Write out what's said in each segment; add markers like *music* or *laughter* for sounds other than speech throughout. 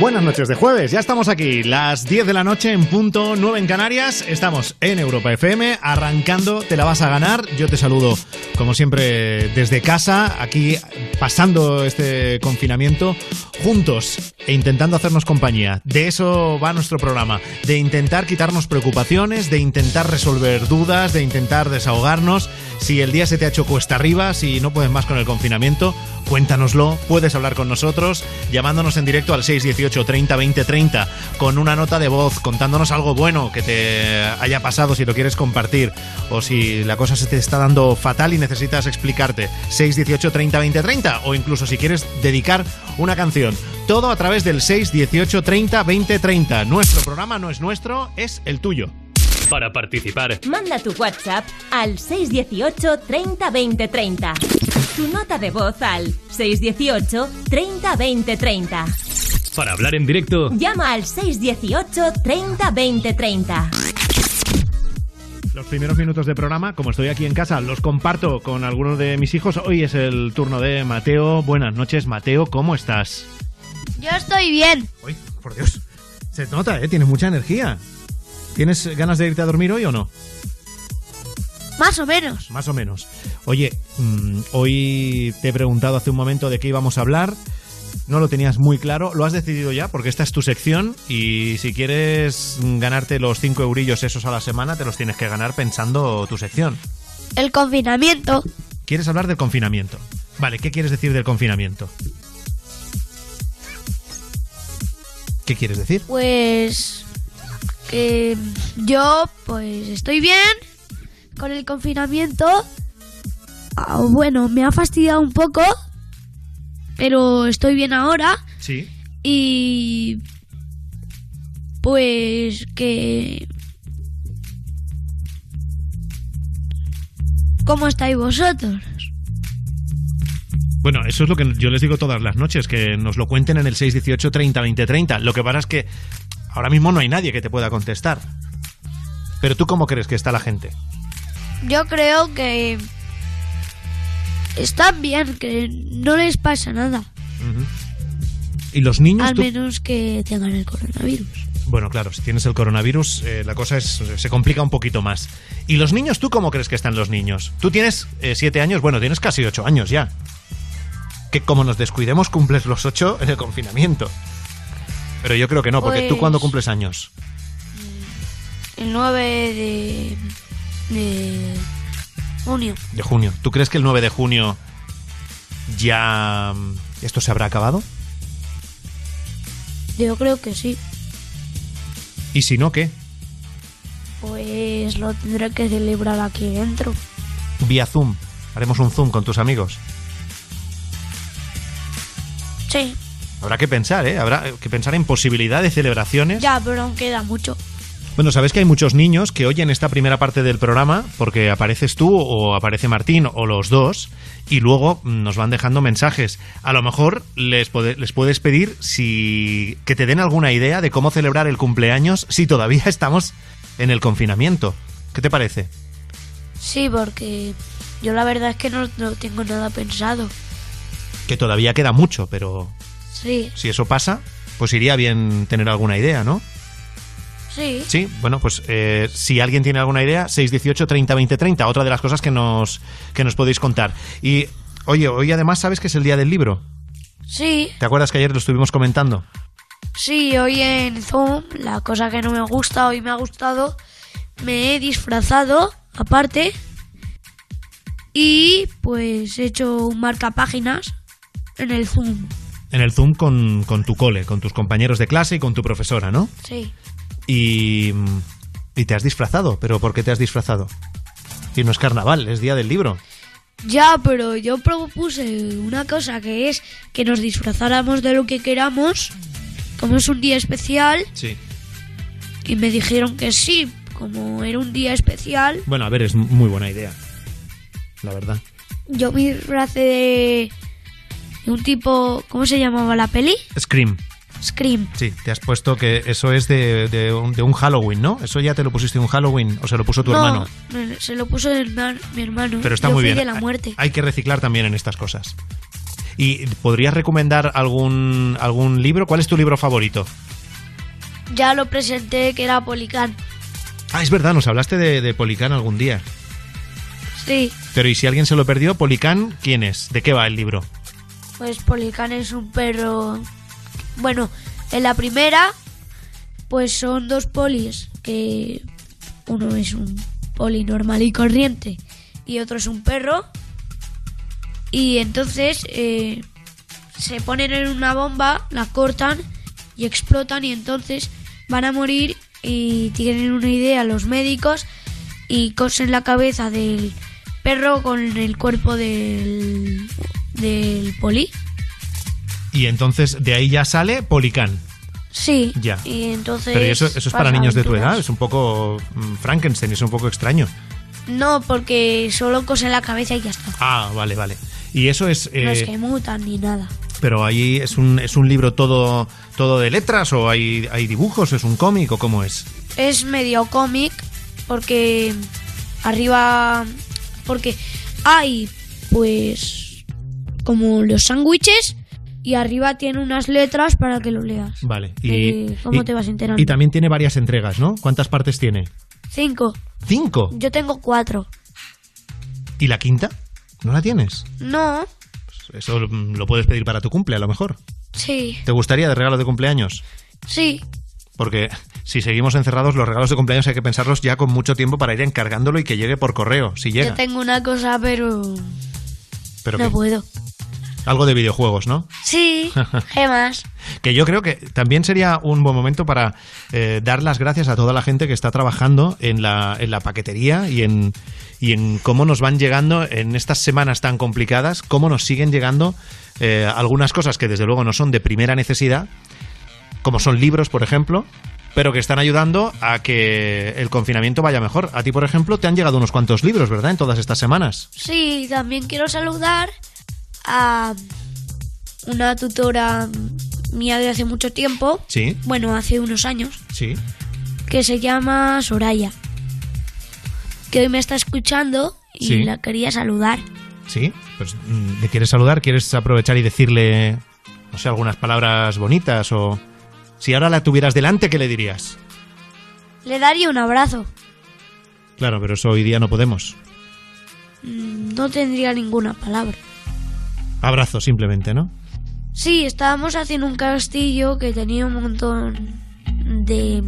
Buenas noches de jueves, ya estamos aquí, las 10 de la noche en punto 9 en Canarias, estamos en Europa FM, arrancando, te la vas a ganar, yo te saludo como siempre desde casa, aquí pasando este confinamiento juntos e intentando hacernos compañía. De eso va nuestro programa, de intentar quitarnos preocupaciones, de intentar resolver dudas, de intentar desahogarnos. Si el día se te ha hecho cuesta arriba, si no puedes más con el confinamiento, cuéntanoslo, puedes hablar con nosotros llamándonos en directo al 618 30 20 30 con una nota de voz contándonos algo bueno que te haya pasado si lo quieres compartir o si la cosa se te está dando fatal y necesitas explicarte 618 30 20 30 o incluso si quieres dedicar una canción todo a través del 618 30 20 30 nuestro programa no es nuestro es el tuyo para participar. Manda tu WhatsApp al 618 30 20 30. Tu nota de voz al 618 30 20 30. Para hablar en directo. Llama al 618 30 20 30. Los primeros minutos de programa, como estoy aquí en casa, los comparto con algunos de mis hijos. Hoy es el turno de Mateo. Buenas noches, Mateo, ¿cómo estás? Yo estoy bien. Uy, por Dios. Se nota, ¿eh? Tienes mucha energía. ¿Tienes ganas de irte a dormir hoy o no? Más o menos. Más o menos. Oye, mmm, hoy te he preguntado hace un momento de qué íbamos a hablar. No lo tenías muy claro. ¿Lo has decidido ya? Porque esta es tu sección y si quieres ganarte los 5 eurillos esos a la semana, te los tienes que ganar pensando tu sección. El confinamiento. ¿Quieres hablar del confinamiento? Vale, ¿qué quieres decir del confinamiento? ¿Qué quieres decir? Pues que yo pues estoy bien con el confinamiento. Ah, bueno, me ha fastidiado un poco, pero estoy bien ahora. Sí. Y pues que ¿Cómo estáis vosotros? Bueno, eso es lo que yo les digo todas las noches, que nos lo cuenten en el 618 30 20 30. Lo que pasa es que ahora mismo no hay nadie que te pueda contestar. Pero tú cómo crees que está la gente? Yo creo que están bien, que no les pasa nada. Uh -huh. ¿Y los niños? Al tú? menos que tengan el coronavirus. Bueno, claro, si tienes el coronavirus, eh, la cosa es, se complica un poquito más. ¿Y los niños, tú cómo crees que están los niños? Tú tienes eh, siete años, bueno, tienes casi ocho años ya. Que como nos descuidemos, cumples los ocho en el confinamiento. Pero yo creo que no, porque Pues- tú cuándo cumples años? El 9 de, de junio. De junio. ¿Tú crees que el 9 de junio ya mm, esto se habrá acabado? Yo creo que sí. Y si no, ¿qué? Pues lo tendré que celebrar aquí dentro. Vía Zoom. Haremos un Zoom con tus amigos. Sí, Habrá que pensar, ¿eh? Habrá que pensar en posibilidad de celebraciones. ya, pero aún queda mucho. Bueno, sabes que hay muchos niños que oyen esta primera parte del programa porque apareces tú o aparece Martín o los dos y luego nos van dejando mensajes. A lo mejor les, les puedes pedir si que te den alguna idea de cómo celebrar el cumpleaños si todavía estamos en el confinamiento. ¿Qué te parece? Sí, porque yo la verdad es que no, no tengo nada pensado. Que todavía queda mucho, pero Sí, si eso pasa, pues iría bien tener alguna idea, ¿no? Sí. Sí, bueno, pues eh, si alguien tiene alguna idea, 618 30 20 30, otra de las cosas que nos, que nos podéis contar. Y, oye, hoy además sabes que es el día del libro. Sí, ¿Te acuerdas que ayer lo estuvimos comentando? sí, hoy en Zoom, la cosa que no me gusta, hoy me ha gustado, me he disfrazado, aparte, y pues he hecho un marcapáginas en el Zoom. En el Zoom con, con tu cole, con tus compañeros de clase y con tu profesora, ¿no? Sí, Y, y te has disfrazado. ¿Pero por qué te has disfrazado? Y no es carnaval, es día del libro. ya, pero yo propuse una cosa que es que nos disfrazáramos de lo que queramos, como es un día especial, Sí. y me dijeron que sí, como era un día especial, Bueno, a ver, es muy buena idea. La verdad. yo me disfracé de, de un tipo, ¿cómo se llamaba la peli? Scream. Scream. Sí, te has puesto que eso es de, de un, de un Halloween, ¿no? ¿Eso ya te lo pusiste un Halloween o se lo puso tu no, hermano? se lo puso el mi hermano. Pero está Yo muy bien. de la muerte. Hay que reciclar también en estas cosas. ¿Y podrías recomendar algún, algún libro? ¿Cuál es tu libro favorito? Ya lo presenté que era Policán. Ah, es verdad, nos hablaste de, de Policán algún día. Sí, Pero ¿y si alguien se lo perdió? Policán, ¿quién es? ¿De qué va el libro? pues Policán es un perro. Bueno, en la primera, pues son dos polis que uno es un poli normal y corriente y otro es un perro. Y entonces eh, se ponen en una bomba, la cortan y explotan y entonces van a morir y tienen una idea los médicos y cosen la cabeza del perro con el cuerpo del, del poli. Y entonces de ahí ya sale Policán. Sí. Ya. Y entonces. Pero ¿y eso, eso es para niños de tu edad, es un poco mm, Frankenstein, es un poco extraño. No, porque solo cosen la cabeza y ya está. Ah, vale, vale. Y eso es... no es eh, que mutan ni nada. pero ahí es un, es un libro todo, todo de letras o hay, hay dibujos, es un cómic o cómo es. Es medio cómic porque arriba. Porque hay, pues. Como los sándwiches y arriba tiene unas letras para que lo leas. Vale. Eh, ¿Cómo te vas enterando? Y también tiene varias entregas, ¿no? ¿Cuántas partes tiene? Cinco. Cinco. Yo tengo cuatro. ¿Y la quinta? ¿No la tienes? No. Pues eso lo puedes pedir para tu cumple, a lo mejor. Sí. ¿Te gustaría de regalo de cumpleaños? Sí. Porque si seguimos encerrados, los regalos de cumpleaños hay que pensarlos ya con mucho tiempo para ir encargándolo y que llegue por correo, si llega. Yo tengo una cosa, pero. Pero no puedo. Algo de videojuegos, ¿no? Sí. *laughs* Gemas. Que yo creo que también sería un buen momento para eh, dar las gracias a toda la gente que está trabajando en la, en la paquetería y en, y en cómo nos van llegando en estas semanas tan complicadas, cómo nos siguen llegando eh, algunas cosas que desde luego no son de primera necesidad, como son libros, por ejemplo, pero que están ayudando a que el confinamiento vaya mejor. A ti, por ejemplo, te han llegado unos cuantos libros, ¿verdad? En todas estas semanas. Sí, también quiero saludar a una tutora mía de hace mucho tiempo. Sí, Bueno, hace unos años. sí. Que se llama Soraya. Que hoy me está escuchando y Sí. la quería saludar. Sí, pues mm, ¿le quieres saludar? ¿Quieres aprovechar y decirle, no sé, algunas palabras bonitas o... Si ahora la tuvieras delante, ¿qué le dirías? Le daría un abrazo. Claro, pero eso hoy día no podemos. Mm, No tendría ninguna palabra. Abrazo, simplemente, ¿no? Sí, estábamos haciendo un castillo que tenía un montón de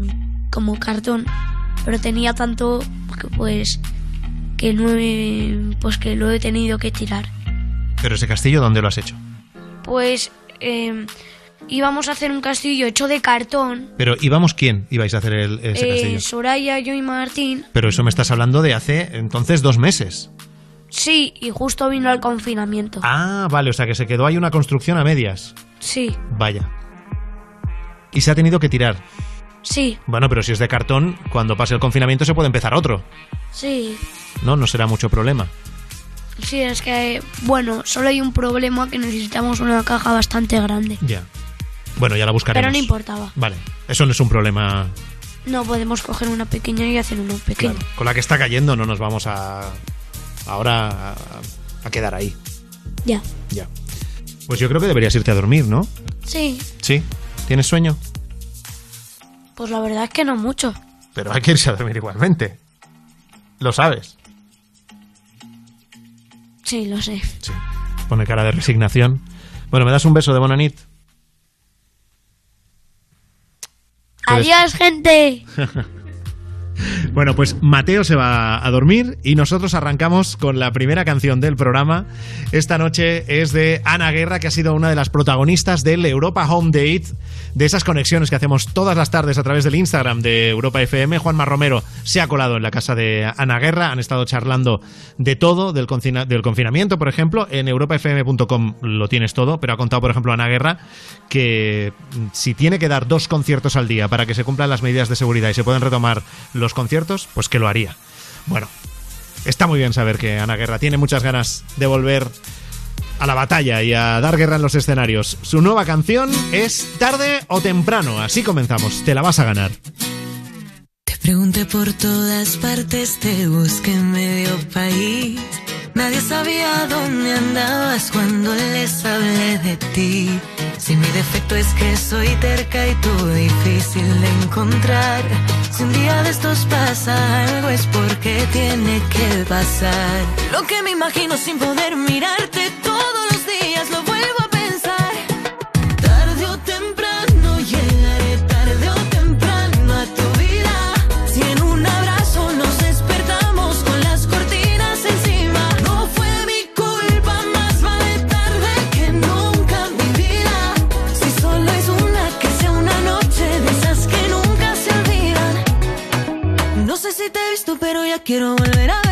como cartón, pero tenía tanto que pues que no he, pues que lo he tenido que tirar. Pero ese castillo, ¿dónde lo has hecho? Pues eh, íbamos a hacer un castillo hecho de cartón. Pero ¿íbamos quién ibais a hacer el- ese Eh, castillo? Soraya, yo y Martín. Pero eso me estás hablando de hace entonces dos meses. Sí, y justo vino el confinamiento. Ah, vale, o sea que se quedó ahí una construcción a medias. Sí, Vaya. Y se ha tenido que tirar. sí, Bueno, pero si es de cartón, cuando pase el confinamiento se puede empezar otro. sí. No, no será mucho problema. Sí, es que, bueno, solo hay un problema que necesitamos una caja bastante grande. Ya. Bueno, ya la buscaremos. Pero no importaba. Vale, eso no es un problema. No podemos coger una pequeña y hacer uno pequeño. Claro. Con la que está cayendo no nos vamos a. Ahora a, a quedar ahí. Ya. Ya. Pues yo creo que deberías irte a dormir, ¿no? Sí, Sí. ¿Tienes sueño? pues la verdad es que no mucho. Pero hay que irse a dormir igualmente. Lo sabes. Sí, lo sé. Sí. Pone cara de resignación. Bueno, ¿me das un beso de Bonanit? Adiós, gente. *laughs* *laughs* Bueno, pues Mateo se va a dormir y nosotros arrancamos con la primera canción del programa. Esta noche es de Ana Guerra, que ha sido una de las protagonistas del Europa Home Date, de esas conexiones que hacemos todas las tardes a través del Instagram de Europa FM. Juanma Romero se ha colado en la casa de Ana Guerra, han estado charlando de todo, del, confina- del confinamiento, por ejemplo. En europafm.com lo tienes todo, pero ha contado, por ejemplo, Ana Guerra que si tiene que dar dos conciertos al día para que se cumplan las medidas de seguridad y se pueden retomar los conciertos, pues que lo haría. Bueno, está muy bien saber que Ana Guerra tiene muchas ganas de volver a la batalla y a dar guerra en los escenarios. Su nueva canción es Tarde o Temprano. Así comenzamos. Te la vas a ganar. Te pregunté por todas partes, te busqué en medio país. Nadie sabía dónde andabas cuando les hablé de ti. Si mi defecto es que soy terca y tú difícil de encontrar. Si un día de estos pasa algo es porque tiene que pasar. Lo que me imagino sin poder mirarte todos quiero volver a.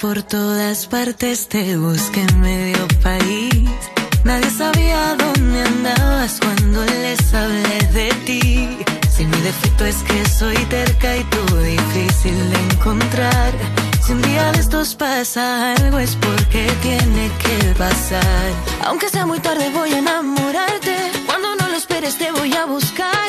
por todas partes, te busqué en medio país. Nadie sabía dónde andabas cuando les hablé de ti. Si mi defecto es que soy terca y tú difícil de encontrar. Si un día de estos pasa algo es porque tiene que pasar. Aunque sea muy tarde voy a enamorarte. Cuando no lo esperes te voy a buscar.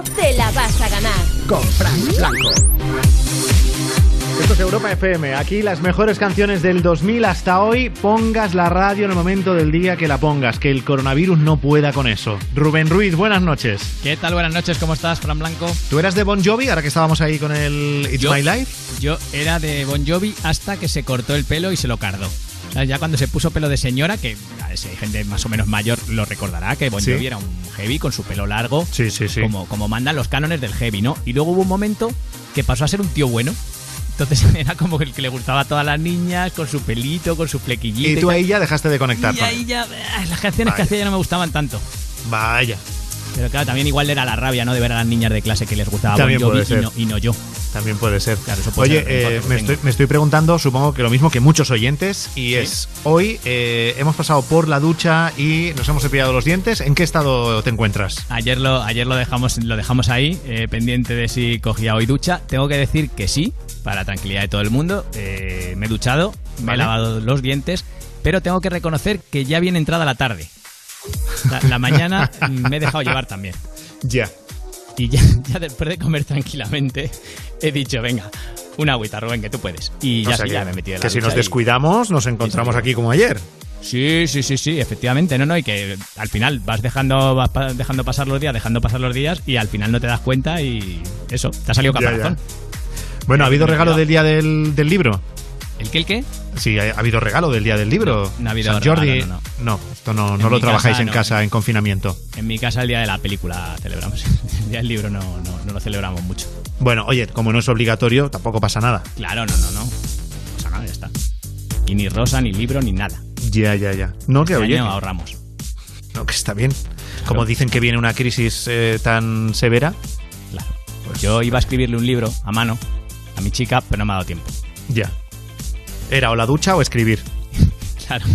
Te la vas a ganar. Con Frank Blanco. Esto es Europa FM. Aquí las mejores canciones del 2000 hasta hoy. Pongas la radio en el momento del día que la pongas. Que el coronavirus no pueda con eso. Rubén Ruiz, buenas noches. ¿Qué tal? Buenas noches, ¿cómo estás, Fran Blanco? ¿Tú eras de Bon Jovi ahora que estábamos ahí con el It's Yo- My Life? Yo era de Bon Jovi hasta que se cortó el pelo y se lo cardó. O sea, Ya cuando se puso pelo de señora, que si hay gente más o menos mayor lo recordará, que Bon Sí. Jovi era un heavy con su pelo largo, Sí, sí, sí. como, como mandan los cánones del heavy, ¿no? Y luego hubo un momento que pasó a ser un tío bueno. Entonces *laughs* era como el que le gustaba a todas las niñas, con su pelito, con su flequillito. Y tú ahí ya dejaste de conectar Y ahí ya, ah, las canciones que Vaya. hacía ya no me gustaban tanto. Vaya, Pero claro, también igual era la rabia, ¿no? De ver a las niñas de clase que les gustaba Bon Jovi y no, y no yo. También puede ser. Claro, eso puede Oye, ser eh, me, estoy, me estoy preguntando, supongo que lo mismo que muchos oyentes, y es, hoy eh, hemos pasado por la ducha y nos hemos cepillado los dientes. ¿En qué estado te encuentras? Ayer lo, ayer lo dejamos, lo dejamos ahí, eh, pendiente de si cogía hoy ducha. Tengo que decir que sí, para tranquilidad de todo el mundo. Me he duchado, me Vale. he lavado los dientes, pero tengo que reconocer que ya viene entrada la tarde. La, la mañana *laughs* me he dejado llevar también. Ya. Y ya, *laughs* ya después de comer tranquilamente, he dicho, venga, una agüita, Rubén, que tú puedes. Y ya, O sea sí, que, ya me he metido en la que si nos y- descuidamos, nos encontramos aquí como ayer. Sí, sí, sí, sí, efectivamente, no, no, y que al final vas dejando, vas pa- dejando pasar los días, dejando pasar los días y al final no te das cuenta y eso, te ha salido Ya, ya. caparazón. Bueno, ¿ha habido regalo del día del, del libro? ¿El qué, el qué? Sí, ha, ha habido regalo del día del libro. No, no ha habido San Jordi. regalo, no, esto no, no lo trabajáis casa, en no. casa en confinamiento. En mi casa el día de la película celebramos. *laughs* El día del libro no, no, no lo celebramos mucho. Bueno, oye, como no es obligatorio, tampoco pasa nada. Claro, no, no, no. No pasa nada, ya está. Y ni rosa, ni libro, ni nada. Ya, ya, ya. No, que Este oye, año ahorramos. no, que está bien. Como dicen que viene una crisis eh, tan severa, Claro. Yo iba a escribirle un libro a mano a mi chica, pero no me ha dado tiempo. ya. ¿Era o la ducha o escribir? *laughs* Claro,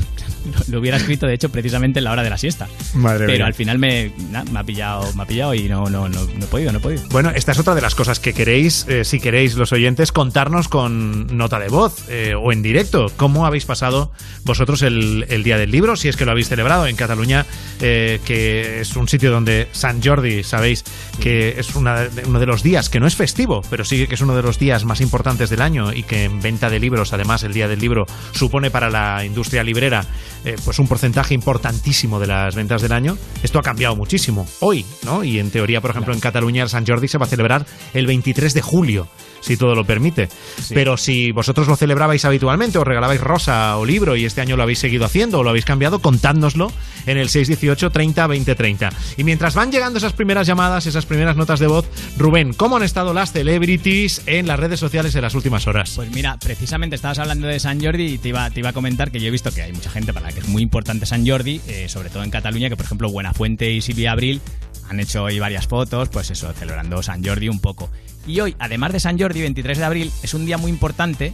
*laughs* lo, hubiera escrito de hecho precisamente en la hora de la siesta. Madre Pero mía. al final me, me ha pillado, me ha pillado y no, no, no, no he podido, no he podido. Bueno, esta es otra de las cosas que queréis, eh, si queréis los oyentes, contarnos con nota de voz eh, o en directo. ¿Cómo habéis pasado vosotros el, el Día del Libro? Si es que lo habéis celebrado en Cataluña, eh, que es un sitio donde San Jordi, sabéis que es una uno de los días que no es festivo, pero sí que es uno de los días más importantes del año y que en venta de libros, además, el Día del Libro supone para la industria librera eh, pues un porcentaje importantísimo de las ventas del año. Esto ha cambiado muchísimo hoy, ¿no? Y en teoría, por ejemplo, en Cataluña el San Jordi se va a celebrar el 23 de julio, si todo lo permite. Pero si vosotros lo celebrabais habitualmente o regalabais rosa o libro y este año lo habéis seguido haciendo o lo habéis cambiado, contádnoslo en el 618 30 20 30. Y mientras van llegando esas primeras llamadas, esas primeras notas de voz, Rubén, ¿cómo han estado las celebrities en las redes sociales en las últimas horas? Pues mira, precisamente estabas hablando de San Jordi y te iba, te iba a comentar que yo he visto que hay mucha gente para la que es muy importante San Jordi, eh, sobre todo en Cataluña, que por ejemplo Buenafuente y Silvia Abril han hecho hoy varias fotos, pues eso, celebrando San Jordi un poco. Y hoy, además de San Jordi, 23 de abril, es un día muy importante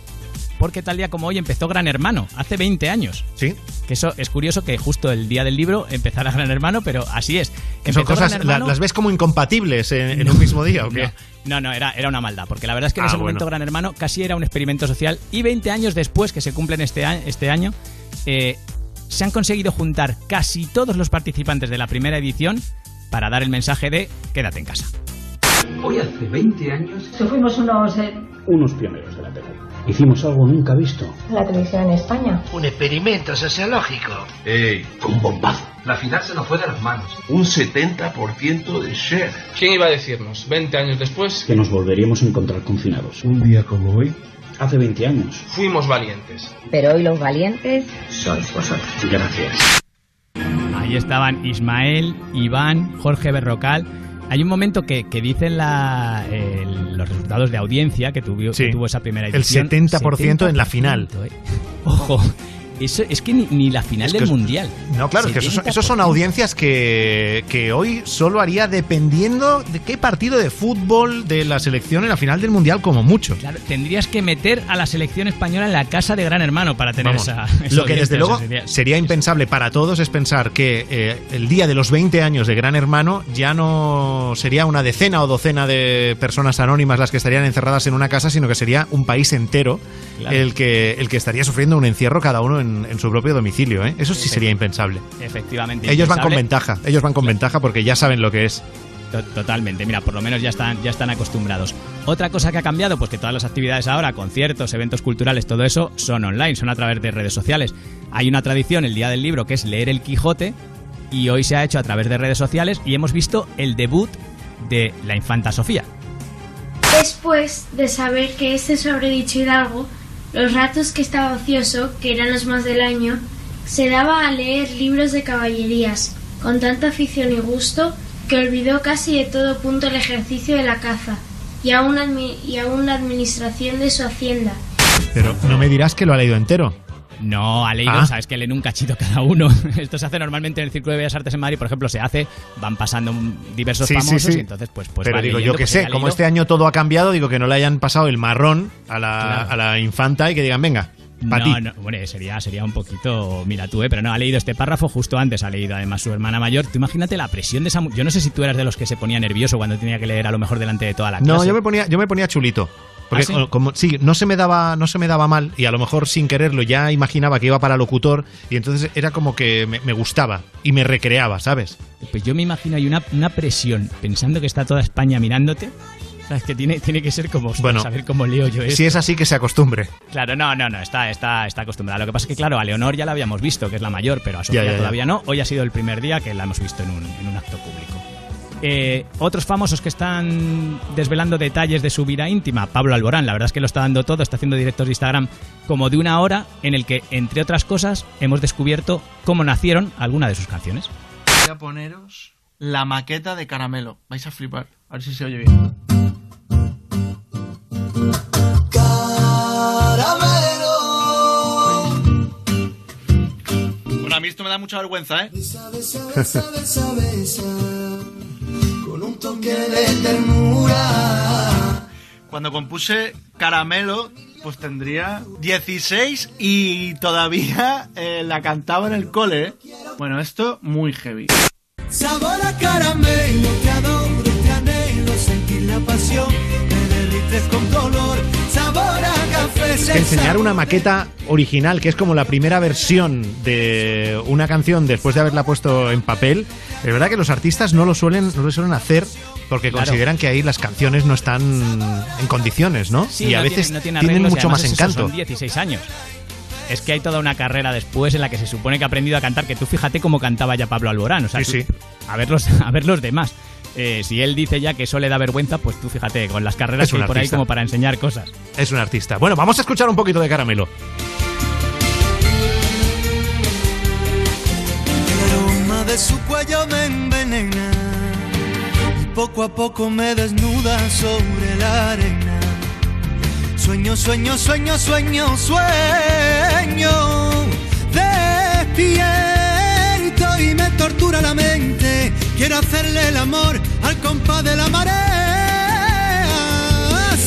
porque tal día como hoy empezó Gran Hermano, hace 20 años. Sí, Que eso es curioso que justo el día del libro empezara Gran Hermano, pero así es. que son cosas, la- ¿las ves como incompatibles en, en un mismo día o qué? no, no, era, era una maldad, porque la verdad es que en Ah, ese bueno. momento Gran Hermano casi era un experimento social y 20 años después que se cumplen este este año eh, se han conseguido juntar casi todos los participantes de la primera edición para dar el mensaje de quédate en casa. Hoy hace 20 años Fuimos unos eh, unos pioneros de la tele. Hicimos algo nunca visto. la televisión en España. Un experimento sociológico. ¡Ey! Un bombazo. La final se nos fue de las manos. Un 70% de share. ¿Quién iba a decirnos, 20 años después, Que nos volveríamos a encontrar confinados. Un día como hoy. Hace 20 años. fuimos valientes? Pero hoy los valientes Sois vosotros. Gracias. Ahí estaban Ismael, Iván, Jorge Berrocal. Hay un momento que, que dicen la, el- los resultados de audiencia que, tuvo- Sí. que tuvo esa primera El edición. 70% en la final. 70%, eh. Ojo, eso es que ni, ni la final Es que del mundial. No, claro, es que esos son, esos son 70%. audiencias que, que hoy solo haría dependiendo de qué partido de fútbol de la selección en la final del mundial, como mucho. Claro, tendrías que meter a la selección española en la casa de Gran Hermano para tener Vamos, esa, esa lo que desde luego sería- sería impensable para todos es pensar que eh, el día de los 20 años de Gran Hermano ya no sería una decena o docena de personas anónimas las que estarían encerradas en una casa, sino que sería un país entero Claro. el, que, el que estaría sufriendo un encierro cada uno en, en su propio domicilio, ¿eh? Eso sí sería impensable. Efectivamente. Ellos van con ventaja, ellos van con ventaja porque ya saben lo que es. To- Totalmente, mira, por lo menos ya están, ya están acostumbrados. Otra cosa que ha cambiado, pues que todas las actividades ahora, conciertos, eventos culturales, todo eso, son online, son a través de redes sociales. Hay una tradición, el Día del Libro, que es leer el Quijote, y hoy se ha hecho a través de redes sociales y hemos visto el debut de la infanta Sofía. Después de saber que este sobredicho Hidalgo, los ratos que estaba ocioso, que eran los más del año, se daba a leer libros de caballerías, con tanta afición y gusto que olvidó casi de todo punto el ejercicio de la caza y aún, y aún la administración de su hacienda. Pero no me dirás que lo ha leído entero. No, ha leído, Ah. sabes que leen un cachito cada uno. *laughs* Esto se hace normalmente en el Círculo de Bellas Artes en Madrid, por ejemplo, se hace, van pasando diversos Sí, famosos sí. y entonces pues, pues Pero digo, leyendo, yo que pues sé, como este año todo ha cambiado, digo que no le hayan pasado el marrón a la, Claro. a la infanta y que digan, venga, no, ti. no, bueno, sería, sería un poquito, mira tú, ¿eh? pero no, ha leído este párrafo justo antes, ha leído además su hermana mayor. Tú imagínate la presión de esa... Yo no sé si tú eras de los que se ponía nervioso cuando tenía que leer a lo mejor delante de toda la clase. No, yo me ponía, yo me ponía chulito. Porque ¿Ah, sí? como, sí, no se me daba, no se me daba mal y a lo mejor sin quererlo ya imaginaba que iba para locutor y entonces era como que me, me gustaba y me recreaba, ¿sabes? Pues yo me imagino hay una, una presión pensando que está toda España mirándote. ¿Sabes? Que tiene, tiene que ser como, ostras, Bueno, a ver cómo leo yo esto. Si es así que se acostumbre. Claro, no, no, no, está, está, está acostumbrada. Lo que pasa es que, claro, a Leonor ya la habíamos visto, que es la mayor, pero a Sofía Ya, ya, ya. todavía no. Hoy ha sido el primer día que la hemos visto en un, en un acto público. Eh, otros famosos que están desvelando detalles de su vida íntima, Pablo Alborán, la verdad es que lo está dando todo, está haciendo directos de Instagram como de una hora en el que, entre otras cosas, hemos descubierto cómo nacieron algunas de sus canciones. Voy a poneros la maqueta de Caramelo. Vais a flipar. A ver si se oye bien. Bueno, a mí esto me da mucha vergüenza, ¿eh? Con un toque de ternura. Cuando compuse Caramelo, pues tendría 16 y todavía eh, la cantaba en el cole. ¿eh? Bueno, esto muy heavy. Sabor a caramelo, te adoro, te anhelo, sentir la pasión, me derrites con dolor. Enseñar una maqueta original, que es como la primera versión de una canción después de haberla puesto en papel, es verdad que los artistas no lo suelen, no lo suelen hacer porque Claro. consideran que ahí las canciones no están en condiciones, ¿no? Sí, y a no veces no tienen mucho más encanto. Son 16 años. Es que hay toda una carrera después en la que se supone que ha aprendido a cantar, que tú fíjate cómo cantaba ya Pablo Alborán. O sea, Sí, A, ver los, *laughs* a ver los demás. Eh, si él dice ya que eso le da vergüenza, pues tú fíjate, con las carreras que hay por ahí como para enseñar cosas. Es un artista. Bueno, vamos a escuchar un poquito de caramelo. El aroma de su cuello me envenena y poco a poco me desnuda sobre la arena. Sueño, sueño, sueño, sueño, sueño. Despierto y me tortura la mente. Quiero hacerle el amor al compás de la marea.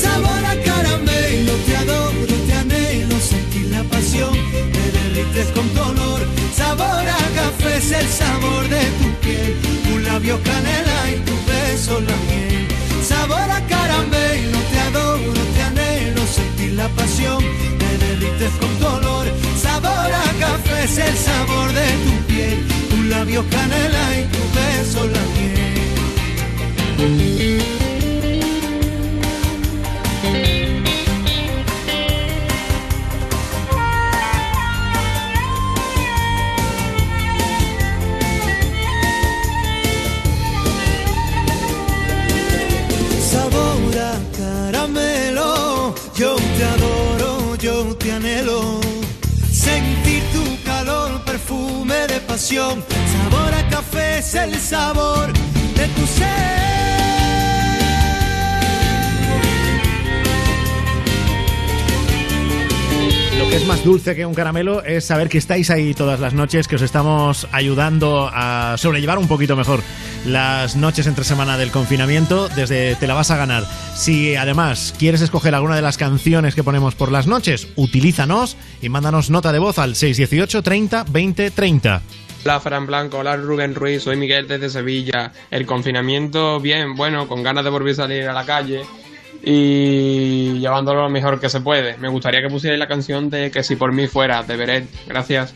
Sabor a caramelo, te adoro, te anhelo, sentir la pasión, me derrites con dolor. Sabor a café es el sabor de tu piel, tu labio canela y tu beso la miel. Sabor a caramelo, te adoro, te anhelo, sentir la pasión, me derrites con dolor. Sabor a café es el sabor de tu piel, tu labio canela y tu beso la miel. Sabor a caramelo, yo te adoro, yo te anhelo. Sabor a café es el sabor de tu ser. Lo que es más dulce que un caramelo es saber que estáis ahí todas las noches, que os estamos ayudando a sobrellevar un poquito mejor las noches entre semana del confinamiento desde Te la vas a ganar. Si además quieres escoger alguna de las canciones que ponemos por las noches, utilízanos y mándanos nota de voz al 618 30 20 30. Hola Fran Blanco, hola Rubén Ruiz, soy Miguel desde Sevilla. El confinamiento, bien, bueno, con ganas de volver a salir a la calle. y llevándolo lo mejor que se puede. Me gustaría que pusierais la canción de Que si por mí fuera, de Beret. Gracias.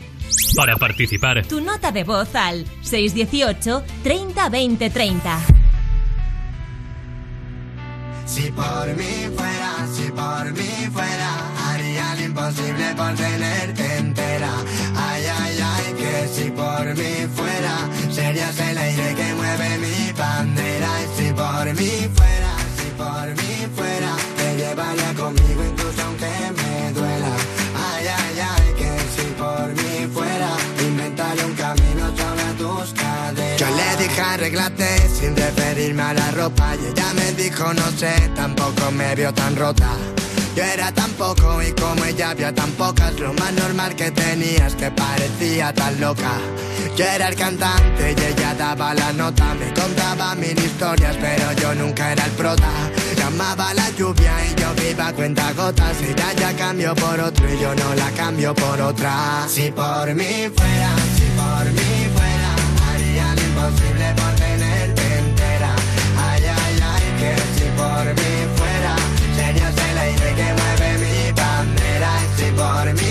Para participar, Tu nota de voz al 618 30 20 30. Si por mí fuera, si por mí fuera, haría lo imposible por tenerte entera. Ay, que si por mí fuera, serías el aire que mueve mi bandera. Y si por mí fuera, si por mí fuera, te llevaría conmigo incluso aunque me duela. Ay, ay, ay, que si por mí fuera, inventaría un camino sobre tus caderas. Yo le dije arreglate sin referirme a la ropa y ella me dijo no sé, tampoco me vio tan rota. Yo era tan poco y como ella vio tan pocas, lo más normal que tenía es que parecía tan loca. Yo era el cantante y ella daba la nota, me contaba mil historias, pero yo nunca era el prota. Llamaba la lluvia y yo viva cuenta gotas, ella ya cambió por otro y yo no la cambio por otra. Si por mí fuera, si por mí fuera, haría lo imposible por tenerte entera. Ay, ay, ay, que bandera.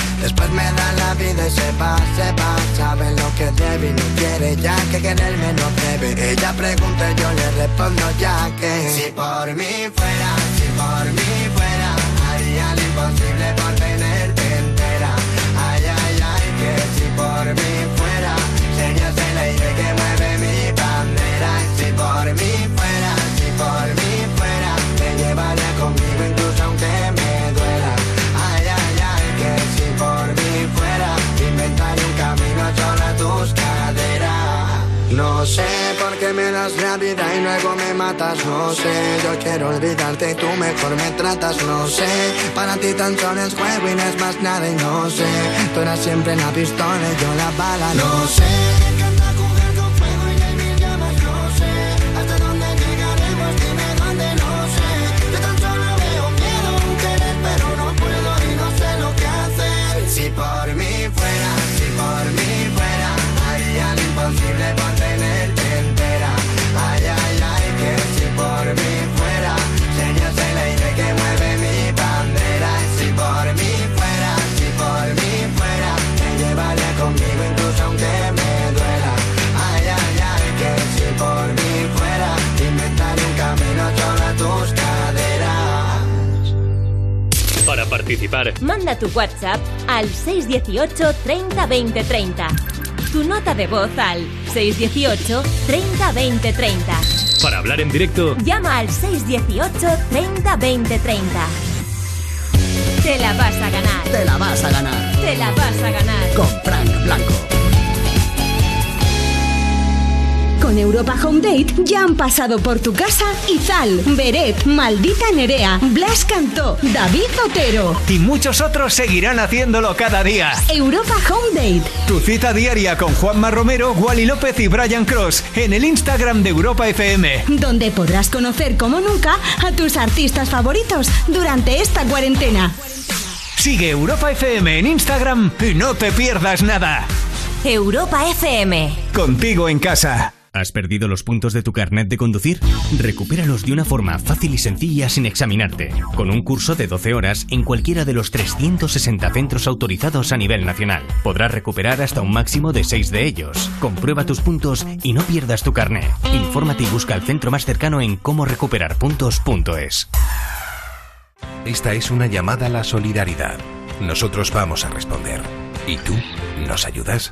Después me da la vida y se va, se va. Sabe lo que debe y no quiere ya que quererme no debe. Ella pregunta y yo le respondo ya que. Si por mí fuera, si por mí fuera Haría lo imposible por la vida y luego me matas No sé, yo quiero olvidarte y tú mejor me tratas No sé, para ti tan solo es juego y no es más nada y no sé. Tú eras siempre la pistola y yo la bala No sé, Manda tu WhatsApp al 618 30 20 30. Tu nota de voz al 618 30 20 30. para hablar en directo, Llama al 618 30 20 30. Te la vas a ganar. Te la vas a ganar. Te la vas a ganar. Con Frank Blanco. Con Europa Home Date ya han pasado por tu casa Izal, Beret, Maldita Nerea, Blas Cantó, David Otero. Y muchos otros seguirán haciéndolo cada día. Europa Home Date. Tu cita diaria con Juanma Romero, Wally López y Brian Cross en el Instagram de Europa FM. Donde podrás conocer como nunca a tus artistas favoritos durante esta cuarentena. Sigue Europa FM en Instagram y no te pierdas nada. Europa FM. Contigo en casa. ¿Has perdido los puntos de tu carnet de conducir? Recupéralos de una forma fácil y sencilla sin examinarte, con un curso de 12 horas en cualquiera de los 360 centros autorizados a nivel nacional. Podrás recuperar hasta un máximo de 6 de ellos. Comprueba tus puntos y no pierdas tu carnet. Infórmate y busca el centro más cercano en comorecuperarpuntos.es. Esta es una llamada a la solidaridad. Nosotros vamos a responder. ¿Y tú? ¿Nos ayudas?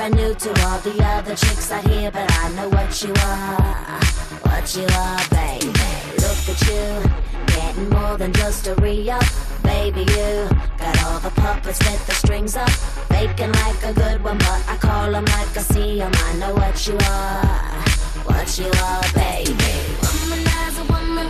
Brand new to all the other chicks out here, but I know what you are, what you are, baby. Look at you, getting more than just a re-up, baby. You got all the puppets with the strings up, faking like a good one, but I call 'em like I see 'em. I know what you are, what you are, baby. Womanizer, woman,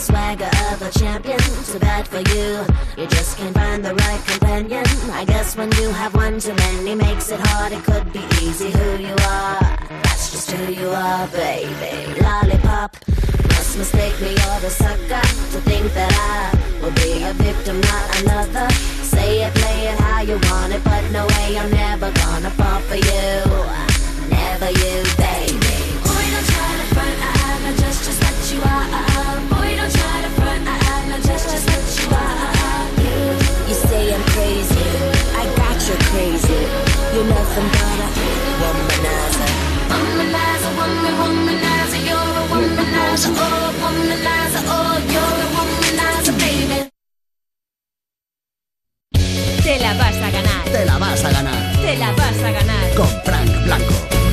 swagger of a champion. Too bad for you, you just can't find the right companion. I guess when you have one too many makes it hard. It could be easy who you are. That's just who you are, baby. Lollipop. Must mistake me or the sucker to think that I will be a victim, not another. Say it, play it how you want it, but no way I'm never gonna fall for you. Never you, baby. Boy, don't try to front, I, I know just just what you are. Crazy, I got you crazy. You're nothing but a womanizer. Womanizer, woman, womanizer, you're a womanizer, oh, womanizer, oh, you're a womanizer, baby. Te la vas a ganar. Te la vas a ganar. Te la vas a ganar. Con Frank Blanco.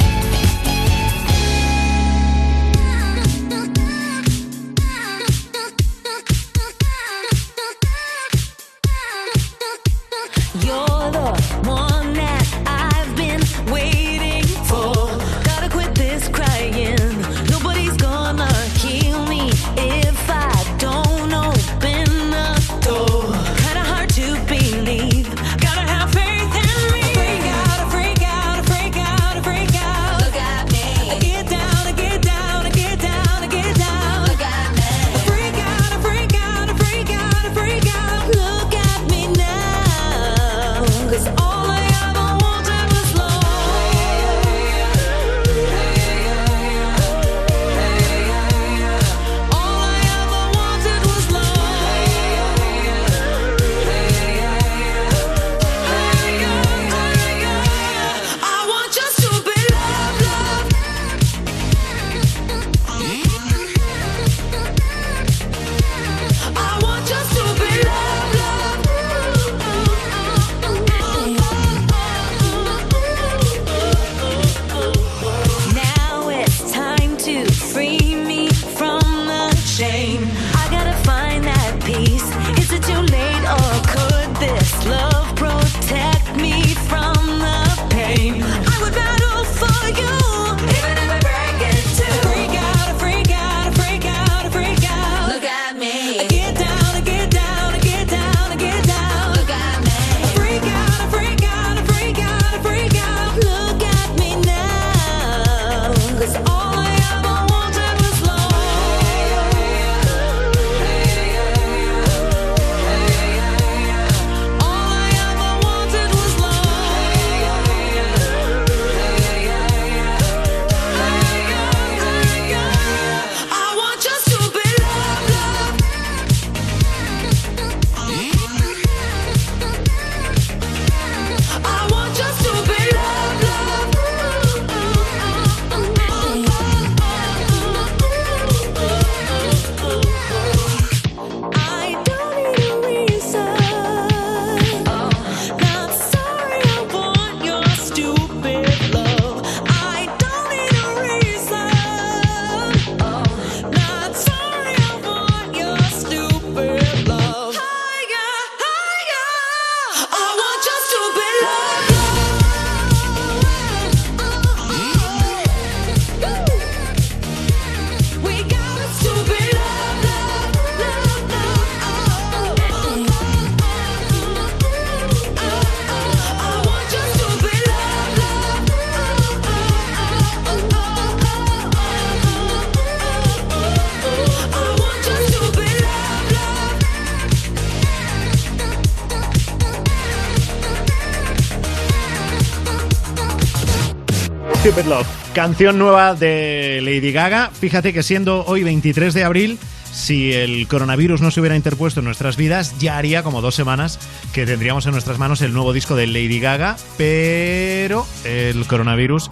Love. Canción nueva de Lady Gaga. Fíjate que siendo hoy 23 de abril, si el coronavirus no se hubiera interpuesto en nuestras vidas, ya haría como dos semanas que tendríamos en nuestras manos el nuevo disco de Lady Gaga, pero el coronavirus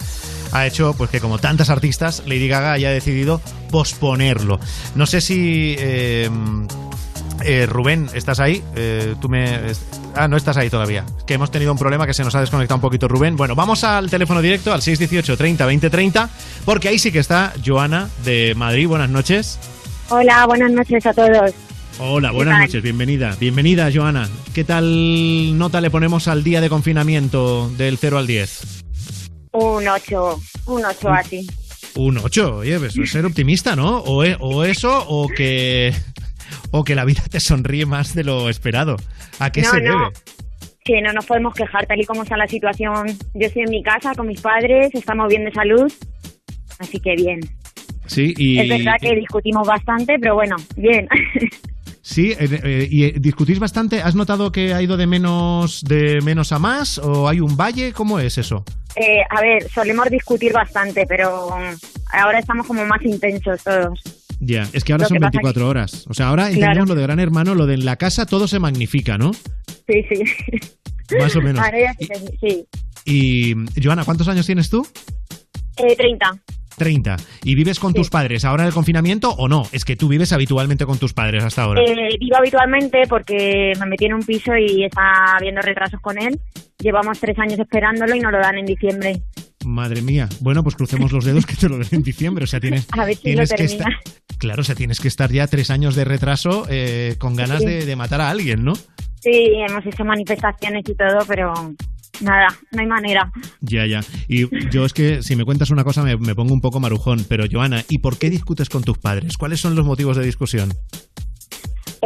ha hecho pues que como tantas artistas, Lady Gaga haya decidido posponerlo. No sé si eh, eh, Rubén, ¿estás ahí? Eh, tú me Ah, no estás ahí todavía. Que hemos tenido un problema que se nos ha desconectado un poquito Rubén. Bueno, vamos al teléfono directo al 618 30 20 30 porque ahí sí que está Joana de Madrid. Buenas noches. Hola, buenas noches a todos. Hola, buenas noches, bienvenida. Bienvenida, Joana. ¿Qué tal nota le ponemos al día de confinamiento del 0 al 10? Un 8, un 8 así. Un 8, oye, pues es ser optimista, ¿no? O, e- o eso, o que, o que la vida te sonríe más de lo esperado. ¿A qué No, se no. debe? Que no nos podemos quejar tal y como está la situación. Yo estoy en mi casa con mis padres, estamos bien de salud, así que bien. Sí, y, Es verdad que discutimos bastante, pero bueno, bien. *laughs* sí, eh, eh, y eh, discutís bastante. ¿Has notado que ha ido de menos de menos a más o hay un valle? ¿Cómo es eso? Eh, a ver, solemos discutir bastante, pero ahora estamos como más intensos todos. Ya, es que ahora Lo son que pasa 24 horas. O sea, ahora Claro. entendemos lo de Gran Hermano, lo de en la casa todo se magnifica, ¿no? Sí, sí. Más o menos. Ahora ya sí, sí. Y, Joana, ¿cuántos años tienes tú? Eh, 30. 30. ¿Y vives con tus padres ahora en el confinamiento o no? Es que tú vives habitualmente con tus padres hasta ahora. Eh, vivo habitualmente porque me metí en un piso y está habiendo retrasos con él. Llevamos tres años esperándolo y nos lo dan en diciembre. Madre mía. Bueno, pues crucemos los dedos que te lo den en diciembre. O sea, tienes, A ver si tienes lo que estar. Claro, o sea, tienes que estar ya tres años de retraso eh, con ganas Sí. de, de matar a alguien, ¿no? Sí, hemos hecho manifestaciones y todo, pero nada, no hay manera. Ya, ya. Y yo es que si me cuentas una cosa me, me pongo un poco marujón. Pero, Joana, ¿y por qué discutes con tus padres? ¿Cuáles son los motivos de discusión?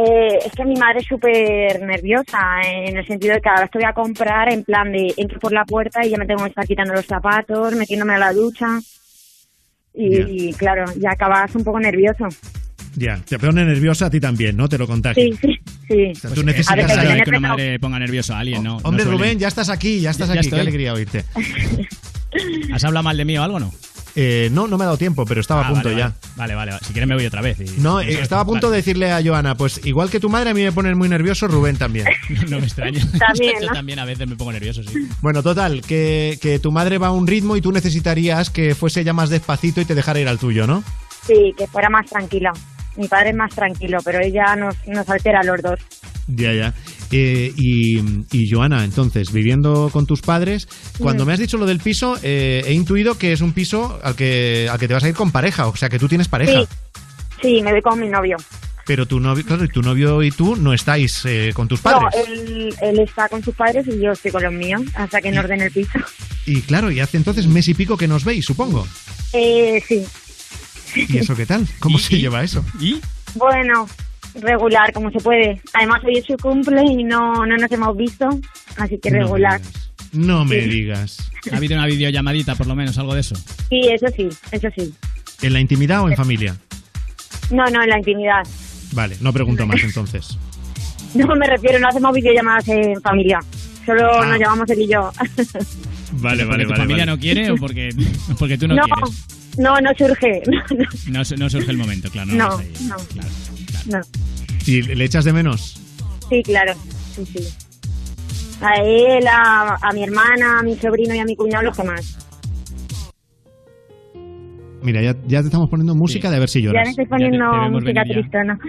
Eh, es que mi madre es súper nerviosa, eh, en el sentido de que ahora estoy a comprar, en plan de entro por la puerta y ya me tengo que estar quitando los zapatos, metiéndome a la ducha. Y, y, claro, ya acabas un poco nervioso. Ya, te pone nerviosa a ti también, ¿no? Te lo contagia. Sí, sí, sí. sea, tú necesitas A ver, que una madre ponga nervioso a alguien, ¿no? Hombre, no suele. Rubén, ya estás aquí, ya estás Ya- ya aquí. Qué alegría oírte. *laughs* *laughs* ¿Has hablado mal de mí o algo, no? Eh, no, no me ha dado tiempo, pero estaba Ah, a punto vale, ya. Vale, vale, vale. Si quieres me voy otra vez. y- No, y eh, estaba a punto vale. de decirle a Joana, pues igual que tu madre a mí me pone muy nervioso, Rubén también. *laughs* No me extraña. *laughs* También, Yo también a veces me pongo nervioso, sí. Bueno, total, que, que tu madre va a un ritmo y tú necesitarías que fuese ya más despacito y te dejara ir al tuyo, ¿no? Sí, que fuera más tranquila. Mi padre es más tranquilo, pero ella nos, nos altera a los dos. Ya, ya. Eh, y, y Joana, entonces, viviendo con tus padres, cuando Mm. me has dicho lo del piso, eh, he intuido que es un piso al que, al que te vas a ir con pareja, o sea, que tú tienes pareja. Sí, sí, me voy con mi novio. Pero tu novio, claro, y tu novio y tú no estáis eh, con tus padres. No, él, él está con sus padres y yo estoy con los míos, hasta que nos den el piso. Y claro, y hace entonces mes y pico que nos veis, supongo. Eh, sí, ¿Y eso qué tal? ¿Cómo se lleva eso? ¿Y? bueno, regular, como se puede. Además, hoy es su cumple y no, no nos hemos visto, así que No me regular. No me Sí. digas. ¿Ha habido una videollamadita, por lo menos, algo de eso? Sí, eso sí, eso sí. ¿En la intimidad o en familia? No, no, en la intimidad. Vale, no pregunto más entonces. *laughs* No me refiero, no hacemos videollamadas en familia. Solo Ah. nos llamamos él y yo. *laughs* Vale, ¿Porque tu familia no quiere o porque, *laughs* porque tú no, no, quieres? No, no surge. *laughs* No, su- no surge el momento, claro. No, No, no. Claro. ¿Y le echas de menos? Sí, claro. Sí, sí. A él, a, a mi hermana, a mi sobrino y a mi cuñado, los que más. Mira, ya, ya te estamos poniendo música de a ver si Ya lloras. me estoy poniendo te música tristona.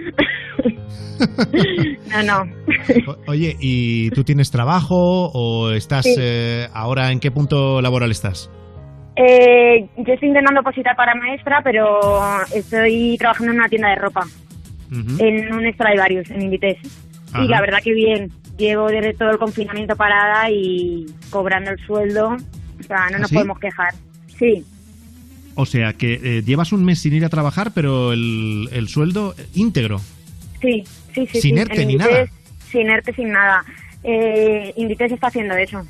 *laughs* *laughs* no, no. O- Oye, ¿y tú tienes trabajo o estás Sí. eh, ahora en qué punto laboral estás? Eh, yo estoy intentando positar para maestra, pero estoy trabajando en una tienda de ropa. En un Stradivarius, en Inditex. Ajá. Y la verdad que bien. Llevo desde todo el confinamiento parada y cobrando el sueldo. O sea, no ¿Ah, nos sí? podemos quejar. Sí, O sea, que eh, llevas un mes sin ir a trabajar, pero el, el sueldo íntegro. sí, sí, sí. Sin sí. ERTE ni nada. Sin ERTE, sin nada. Eh, Inditex está haciendo eso.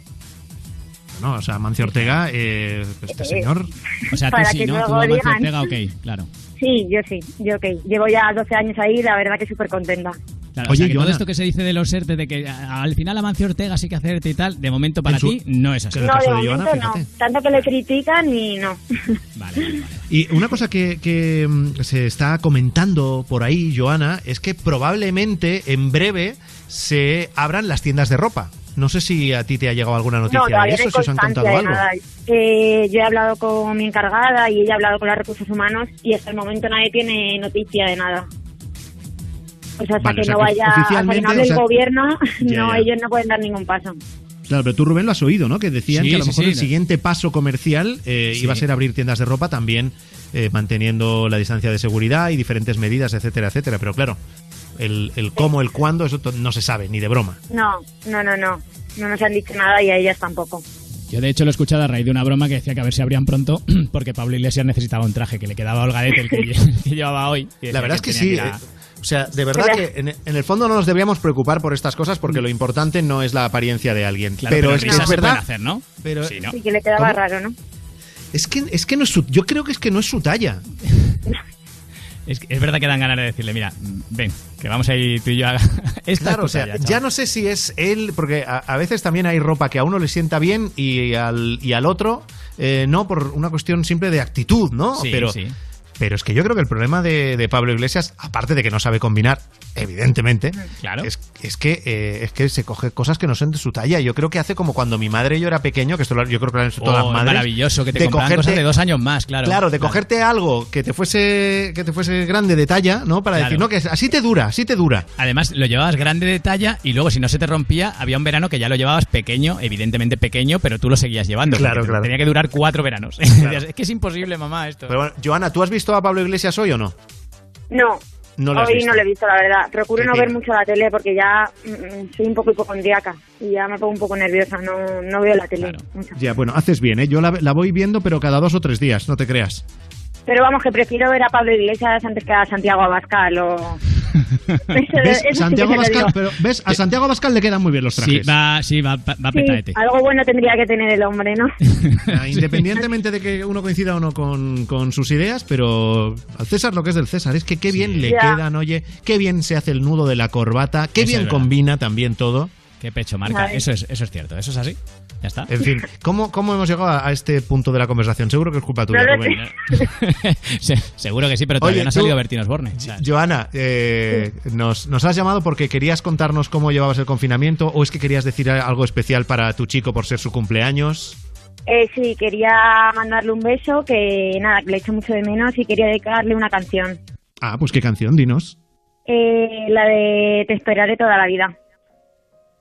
No, o sea, Mancio Ortega, eh, este Eh, señor. O sea, tú Para sí, que ¿no? luego Tú, Amancio digan. Ortega, ok, claro. Sí, yo sí, yo ok. Llevo ya 12 años ahí, la verdad que súper contenta. Claro, Oye, o sea, que todo Joana. esto que se dice de los ERTE, de que a- al final Amancio Ortega sí que hace ERTE y tal, de momento para En su- ti no es así. El No, caso de de Joana, no. fíjate. Tanto que le critican y no. *laughs* Y una cosa que, que, mm, se está comentando por ahí, Joana, es que probablemente en breve se abran las tiendas de ropa. No sé si a ti te ha llegado alguna noticia no, de eso, si os han contado algo. nada. Eh, yo he hablado con mi encargada y ella ha hablado con los recursos humanos y hasta el momento nadie tiene noticia de nada. O sea, hasta Vale, que o sea no vaya, hasta que no hable o el sea- gobierno, *laughs* Ya, no, ya. ellos no pueden dar ningún paso. Claro, pero tú, Rubén, lo has oído, ¿no? Que decían Sí, que a lo sí, mejor sí. el siguiente paso comercial eh, Sí. iba a ser abrir tiendas de ropa también eh, manteniendo la distancia de seguridad y diferentes medidas, etcétera, etcétera. Pero claro, el, el cómo, el cuándo, eso no se sabe, ni de broma. No, no, no, no. No nos han dicho nada y a ellas tampoco. Yo de hecho lo he escuchado a raíz de una broma que decía que a ver si abrían pronto *clears throat* porque Pablo Iglesias necesitaba un traje que le quedaba a Olgadete el que, lle- *laughs* que llevaba hoy. La verdad es que sí. a- eh, O sea, de verdad que en, en el fondo no nos deberíamos preocupar por estas cosas porque lo importante no es la apariencia de alguien. Claro, pero, pero es que es verdad. pueden hacer, ¿no? Pero, Sí, ¿no? Sí, que le quedaba ¿Cómo? raro, ¿no? Es que, es que no es su, yo creo que es que no es su talla. *laughs* Es, es verdad que dan ganas de decirle, mira, ven, que vamos a ir tú y yo a... *laughs* Esta Claro, o sea, ya no sé si es él, porque a, a veces también hay ropa que a uno le sienta bien y al, y al otro eh, no, por una cuestión simple de actitud, ¿no? Sí, pero, sí. Pero es que yo creo que el problema de, de Pablo Iglesias, aparte de que no sabe combinar, evidentemente, Claro. es, es que, eh, es que se coge cosas que no son de su talla. Yo creo que hace como cuando mi madre y yo era pequeño, que esto lo- yo creo que lo han hecho todas Oh, las madres. maravilloso, que te de cogerte- cosas de dos años más, claro. Claro, de cogerte algo que te fuese que te fuese grande de talla, ¿no? Para Claro. decir, no, que así te dura, así te dura. Además, lo llevabas grande de talla y luego, si no se te rompía, había un verano que ya lo llevabas pequeño, evidentemente pequeño, pero tú lo seguías llevando. Claro, claro. Tenía que durar cuatro veranos. *laughs* Es que es imposible, mamá, esto. Pero bueno, Joana, ¿tú has visto a Pablo Iglesias hoy o no? No, No lo hoy visto. no lo he visto, la verdad. Procuro no ver mucho la tele porque ya mm, soy un poco hipocondriaca y ya me pongo un poco nerviosa. No, no veo la tele. mucho. Ya, bueno, haces bien, ¿eh? Yo la, la voy viendo, pero cada dos o tres días, no te creas. Pero vamos, que prefiero ver a Pablo Iglesias antes que a Santiago Abascal o... *laughs* ¿Ves? Eso sí Santiago digo. pero ¿ves? A Santiago Abascal le quedan muy bien los Sí, trajes. va, sí, va, va, va Sí, algo bueno tendría que tener el hombre, ¿no? *laughs* Ah, Independientemente de que uno coincida o no con, con sus ideas, pero al César lo que es del César es que qué bien le Ya. quedan, oye, qué bien se hace el nudo de la corbata, qué bien combina también todo. Qué pecho marca. Eso es, eso es cierto, eso es así. Ya está. En fin, ¿cómo, cómo hemos llegado a, a este punto de la conversación? Seguro que es culpa tuya, No lo Rubén. *laughs* Se- seguro que sí, pero todavía Oye, no ha salido Bertín Osborne. O sea, Joana, eh, nos, nos has llamado porque querías contarnos cómo llevabas el confinamiento o es que querías decir algo especial para tu chico por ser su cumpleaños. Eh, sí, quería mandarle un beso, que nada, que le echo mucho de menos y quería dedicarle una canción. Ah, pues qué canción, dinos. Eh, la de Te esperaré toda la vida.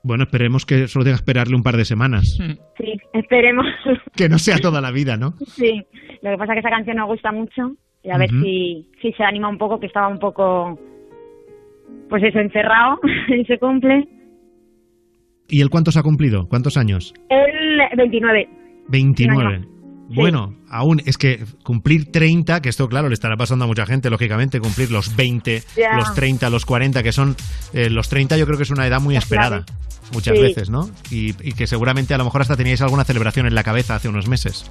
Bueno, esperemos que solo tenga que esperarle un par de semanas. Sí, esperemos. *laughs* Que no sea toda la vida, ¿no? sí, lo que pasa es que esa canción nos gusta mucho y a ver si, si se anima un poco, que estaba un poco, pues eso, encerrado *laughs* y se cumple. ¿Y él cuántos ha cumplido? ¿Cuántos años? El 29. 29. Bueno, aún es que cumplir 30, que esto claro le estará pasando a mucha gente, lógicamente, cumplir los 20, Ya. los 30, los 40, que son eh, los 30 yo creo que es una edad muy esperada, muchas Sí. veces, ¿no? Y, y que seguramente a lo mejor hasta teníais alguna celebración en la cabeza hace unos meses.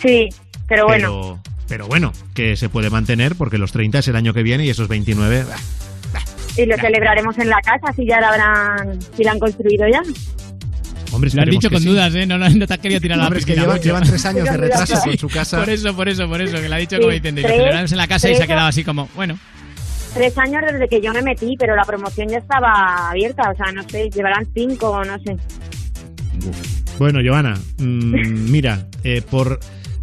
Sí, pero bueno. Pero, pero bueno, que se puede mantener porque los 30 es el año que viene y esos 29... bah, Y lo celebraremos en la casa, si ya la habrán, si la han construido ya. Hombre, Lo has dicho con sí. dudas, ¿eh? No, no, no te has querido tirar a la Hombre, es que piscina lleva- mucho. llevan tres años de retraso con su casa. Por eso, por eso, por eso, que lo ha dicho Sí, como diciendo. En la casa y se ha quedado así como, bueno. Tres años desde que yo me metí, pero la promoción ya estaba abierta, o sea, no sé, llevarán cinco o no sé. Bueno, Joana, mm, mira, eh, por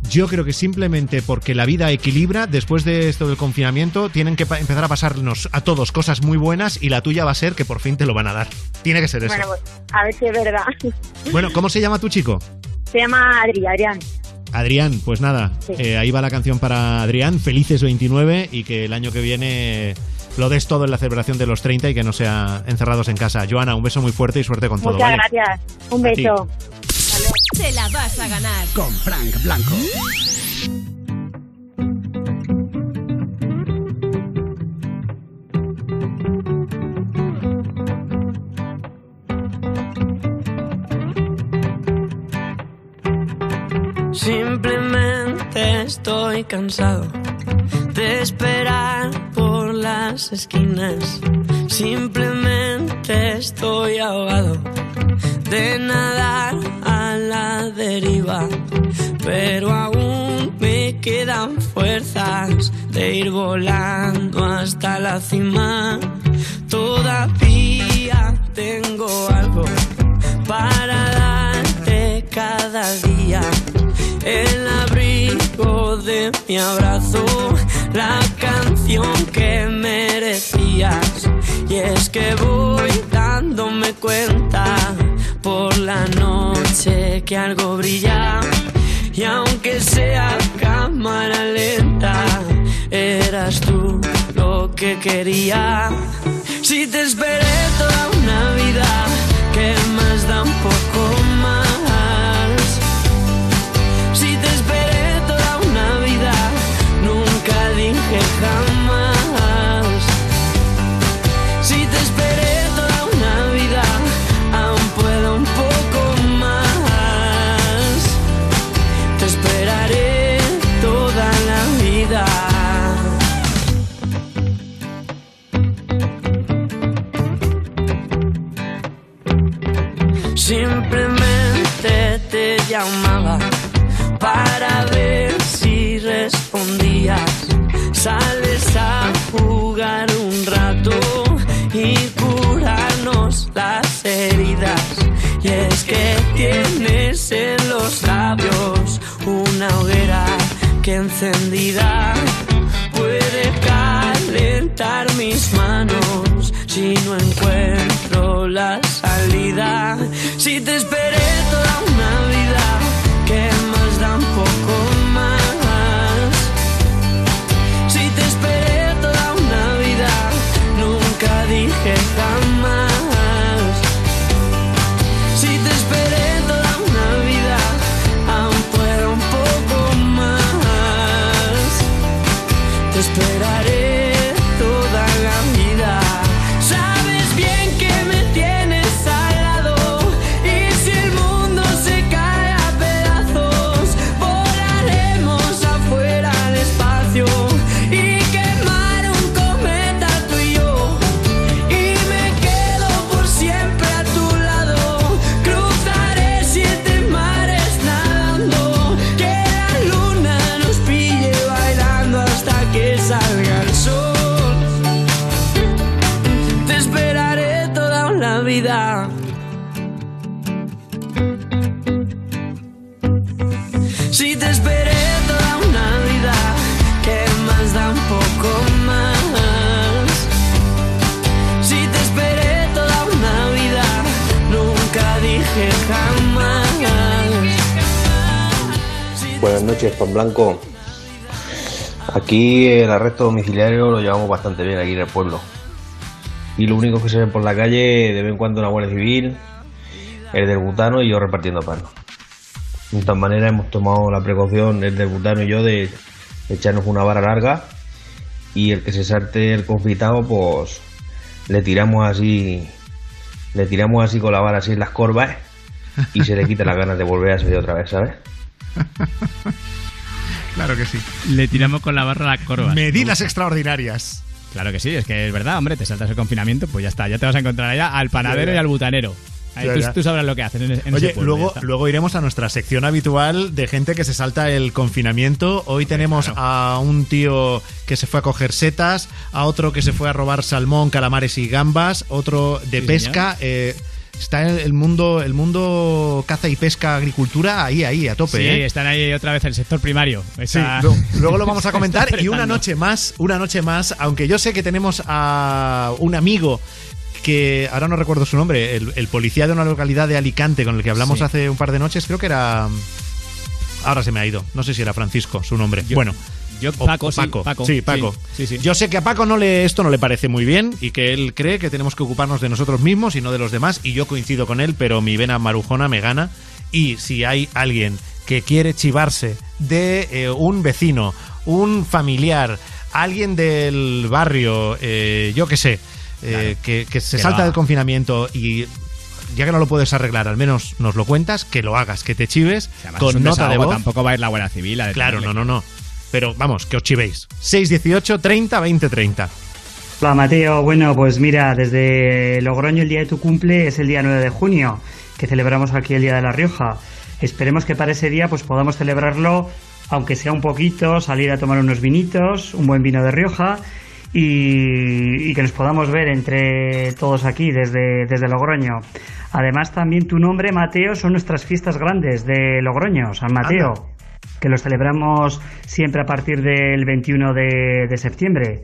yo creo que simplemente porque la vida equilibra, después de esto del confinamiento, tienen que empezar a pasarnos a todos cosas muy buenas y la tuya va a ser que por fin te lo van a dar. Tiene que ser eso. Bueno, pues, a ver si es verdad. *laughs* Bueno, ¿cómo se llama tu chico? Se llama Adri, Adrián. Adrián, pues nada, Sí. eh, ahí va la canción para Adrián, felices 29 y que el año que viene lo des todo en la celebración de los 30 y que no sea encerrados en casa. Joana, un beso muy fuerte y suerte con todo, Muchas ¿vale? gracias. Un beso. Te la vas a ganar. Con Frank Blanco. Simplemente estoy cansado de esperar por las esquinas. Simplemente estoy ahogado de nadar a la deriva, pero aún me quedan fuerzas de ir volando hasta la cima. Todavía tengo algo para darte cada día. El abrigo de mi abrazo, la canción que merecías. Y es que voy dándome cuenta por la noche que algo brilla. Y aunque sea cámara lenta, eras tú lo que quería. Si te esperé toda una vida, ¿qué más da un poco Aquí el arresto domiciliario lo llevamos bastante bien aquí en el pueblo. Y lo único que se ven por la calle de vez en cuando una Guardia Civil, el del butano y yo repartiendo pan. De todas maneras hemos tomado la precaución, el del butano y yo, de echarnos una vara larga y el que se salte el confitado, pues le tiramos así, le tiramos así con la vara así en las corvas y se le quita las ganas de volver a salir otra vez, ¿sabes? *laughs* Claro que sí. Le tiramos con la barra la corva. Medidas extraordinarias. Claro que sí, es que es verdad, hombre, te saltas el confinamiento, pues ya está, ya te vas a encontrar allá al panadero y al butanero. Ahí tú, sabrás lo que hacen en, en ese Oye, pueblo, ya luego, luego iremos a nuestra sección habitual de gente que se salta el confinamiento. Hoy tenemos a un tío que se fue a coger setas, a otro que se fue a robar salmón, calamares y gambas, otro de Sí, pesca. eh, está el, mundo, el mundo caza y pesca, agricultura, ahí, ahí, a tope. Sí, ¿eh? están ahí otra vez el sector primario. Sí, Está- lo- luego lo vamos a *laughs* comentar y una noche más, una noche más, aunque yo sé que tenemos a un amigo que ahora no recuerdo su nombre, el, el policía de una localidad de Alicante con el que hablamos Sí. hace un par de noches, creo que era ahora se me ha ido, no sé si era Francisco su nombre. Yo- bueno, yo Paco, o sí, Paco. sí, Paco. Sí, sí. Yo sé que a Paco no le esto no le parece muy bien y que él cree que tenemos que ocuparnos de nosotros mismos y no de los demás y yo coincido con él, pero mi vena marujona me gana y si hay alguien que quiere chivarse de eh, un vecino, un familiar, alguien del barrio, eh, yo qué sé, eh, que, que se Que salta del confinamiento y ya que no lo puedes arreglar, al menos nos lo cuentas, que lo hagas, que te chives con nota de voz. Tampoco va a ir la Guardia Civil a Claro, no, no, no. Pero vamos, que os chivéis. 618 30 20 30. Hola Mateo, bueno pues mira, desde Logroño el día de tu cumple es el día 9 de junio, que celebramos aquí el Día de la Rioja. Esperemos que para ese día pues podamos celebrarlo, aunque sea un poquito, salir a tomar unos vinitos, un buen vino de Rioja y, y que nos podamos ver entre todos aquí desde, desde Logroño. Además también tu nombre Mateo son nuestras fiestas grandes de Logroño, San Mateo, que los celebramos siempre a partir del 21 de, de septiembre.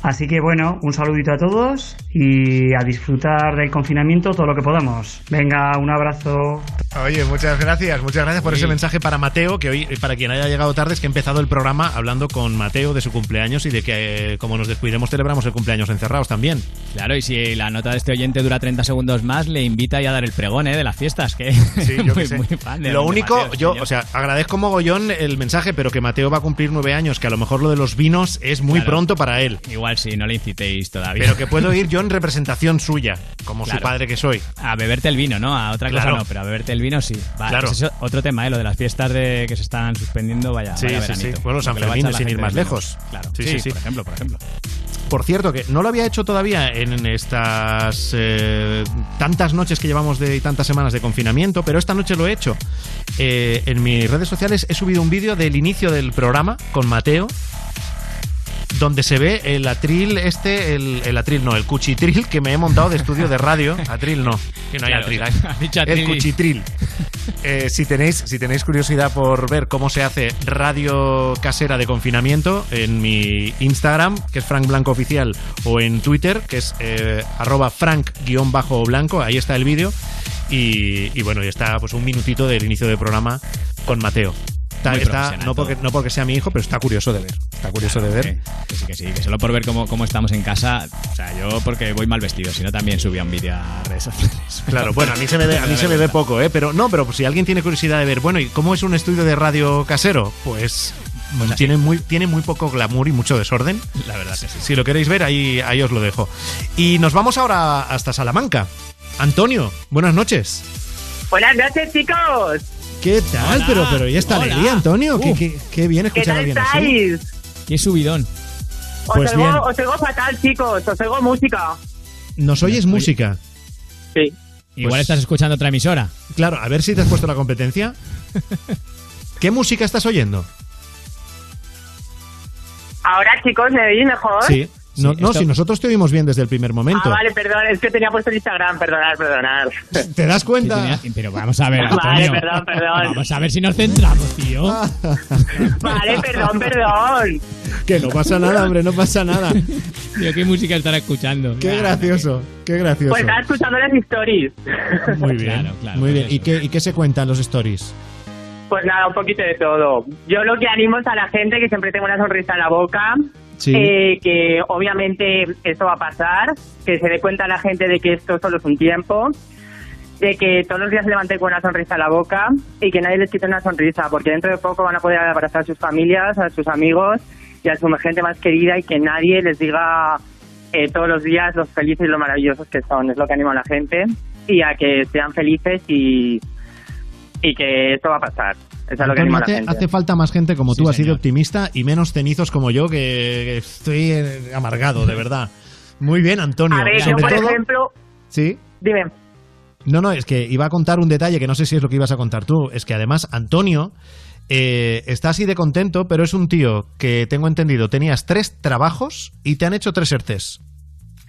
Así que bueno, un saludito a todos y a disfrutar del confinamiento todo lo que podamos. Venga, un abrazo. Oye, muchas gracias, muchas gracias por Sí. ese mensaje para Mateo, que hoy, para quien haya llegado tarde, es que he empezado el programa hablando con Mateo de su cumpleaños y de que, eh, como nos descuidemos, celebramos el cumpleaños encerrados también. Claro, y si la nota de este oyente dura 30 segundos más, le invita ya a dar el pregón ¿eh? de las fiestas, que Sí, *laughs* yo muy, sé. muy fan de Lo único, Mateo, yo, señor. o sea, agradezco mogollón el mensaje, pero que Mateo va a cumplir nueve años, que a lo mejor lo de los vinos es muy Claro. pronto para él. Igual sí, no le incitéis todavía. Pero que puedo *laughs* ir yo en representación suya, como Claro. su padre que soy. A beberte el vino, ¿no? A otra Claro. cosa no, pero a beberte el vino sí. Va, Claro. pues eso, otro tema, ¿eh? Lo de las fiestas de que se están suspendiendo, vaya. Sí, vaya sí, sí. Bueno, San Fermín, sin ir más lejos. Claro, Sí, sí, sí, sí. por ejemplo, por ejemplo. Por cierto, que no lo había hecho todavía en estas eh, tantas noches que llevamos de y tantas semanas de confinamiento, pero esta noche lo he hecho. Eh, en mis redes sociales he subido un vídeo del inicio del programa con Mateo, donde se ve el atril este, el, el atril no, el cuchitril que me he montado de estudio de radio. *laughs* Atril no, que no hay Claro, atril. hay. dicho atril el cuchitril. *laughs* Eh, si, tenéis, si tenéis curiosidad por ver cómo se hace radio casera de confinamiento, en mi Instagram, que es Frank Blanco Oficial, o en Twitter, que es eh, arroba frank-blanco, ahí está el vídeo. Y, y bueno, y está pues un minutito del inicio del programa con Mateo. Está, Muy está- profesional no, porque, todo. no porque sea mi hijo, pero está curioso de ver. Está curioso de ver. Que, que sí, que sí, que solo por ver cómo, cómo estamos en casa, o sea, yo porque voy mal vestido, si no también subía un vídeo a redes sociales. *laughs* Claro, bueno, a mí se me ve, a mí se me ve poco, ¿eh? Pero no, pero si alguien tiene curiosidad de ver, bueno, ¿y cómo es un estudio de radio casero? Pues, Pues tiene, muy, tiene muy poco glamour y mucho desorden. La verdad que sí. Si lo queréis ver, ahí, ahí os lo dejo. Y nos vamos ahora hasta Salamanca. Antonio, buenas noches. Buenas noches, chicos. ¿Qué tal? Hola. pero, pero, ¿y esta Hola. alegría, Antonio? ¿Qué, Uh. qué, qué bien ¿Qué escuchar a tal alguien así. estáis? Qué subidón. Os, Pues bien. oigo, os oigo fatal, chicos. Os oigo música. ¿Nos oyes música? Sí. Igual Pues- estás escuchando otra emisora. Claro, a ver si te has puesto la competencia. *laughs* ¿Qué música estás oyendo? Ahora, chicos, ¿me oís mejor? Sí. No, no, esto- si nosotros te oímos bien desde el primer momento. Ah, vale, perdón. Es que tenía puesto el Instagram. Perdonad, perdonad. ¿Te das cuenta? Pero vamos a ver, Vale, perdón, perdón. Vamos a ver si nos centramos, tío. *laughs* Vale, perdón, perdón. Que no pasa nada, hombre, no pasa nada. Tío, ¿qué música estará escuchando? Qué gracioso, qué gracioso. Pues estaba escuchando las stories. Muy bien, Claro, claro, muy bien. ¿Y qué, ¿Y qué se cuentan los stories? Pues nada, un poquito de todo. Yo lo que animo es a la gente que siempre tenga una sonrisa en la boca, Eh, que obviamente esto va a pasar, que se dé cuenta la gente de que esto solo es un tiempo, de que todos los días se levanten con una sonrisa en la boca y que nadie les quite una sonrisa, porque dentro de poco van a poder abrazar a sus familias, a sus amigos y a su gente más querida y que nadie les diga eh, todos los días los felices y lo maravillosos que son. Es lo que animo a la gente y a que sean felices y, y que esto va a pasar. Eso es lo que animo a la hace, gente. hace falta más gente como Sí, tú, así de optimista y menos cenizos como yo, que, estoy amargado, de verdad. Muy bien, Antonio. A ver, yo Sobre por todo- ejemplo, Sí. dime. No, no, es que iba a contar un detalle que no sé si es lo que ibas a contar tú. Es que además Antonio eh, está así de contento, pero es un tío que tengo entendido, tenías tres trabajos y te han hecho tres ERTES.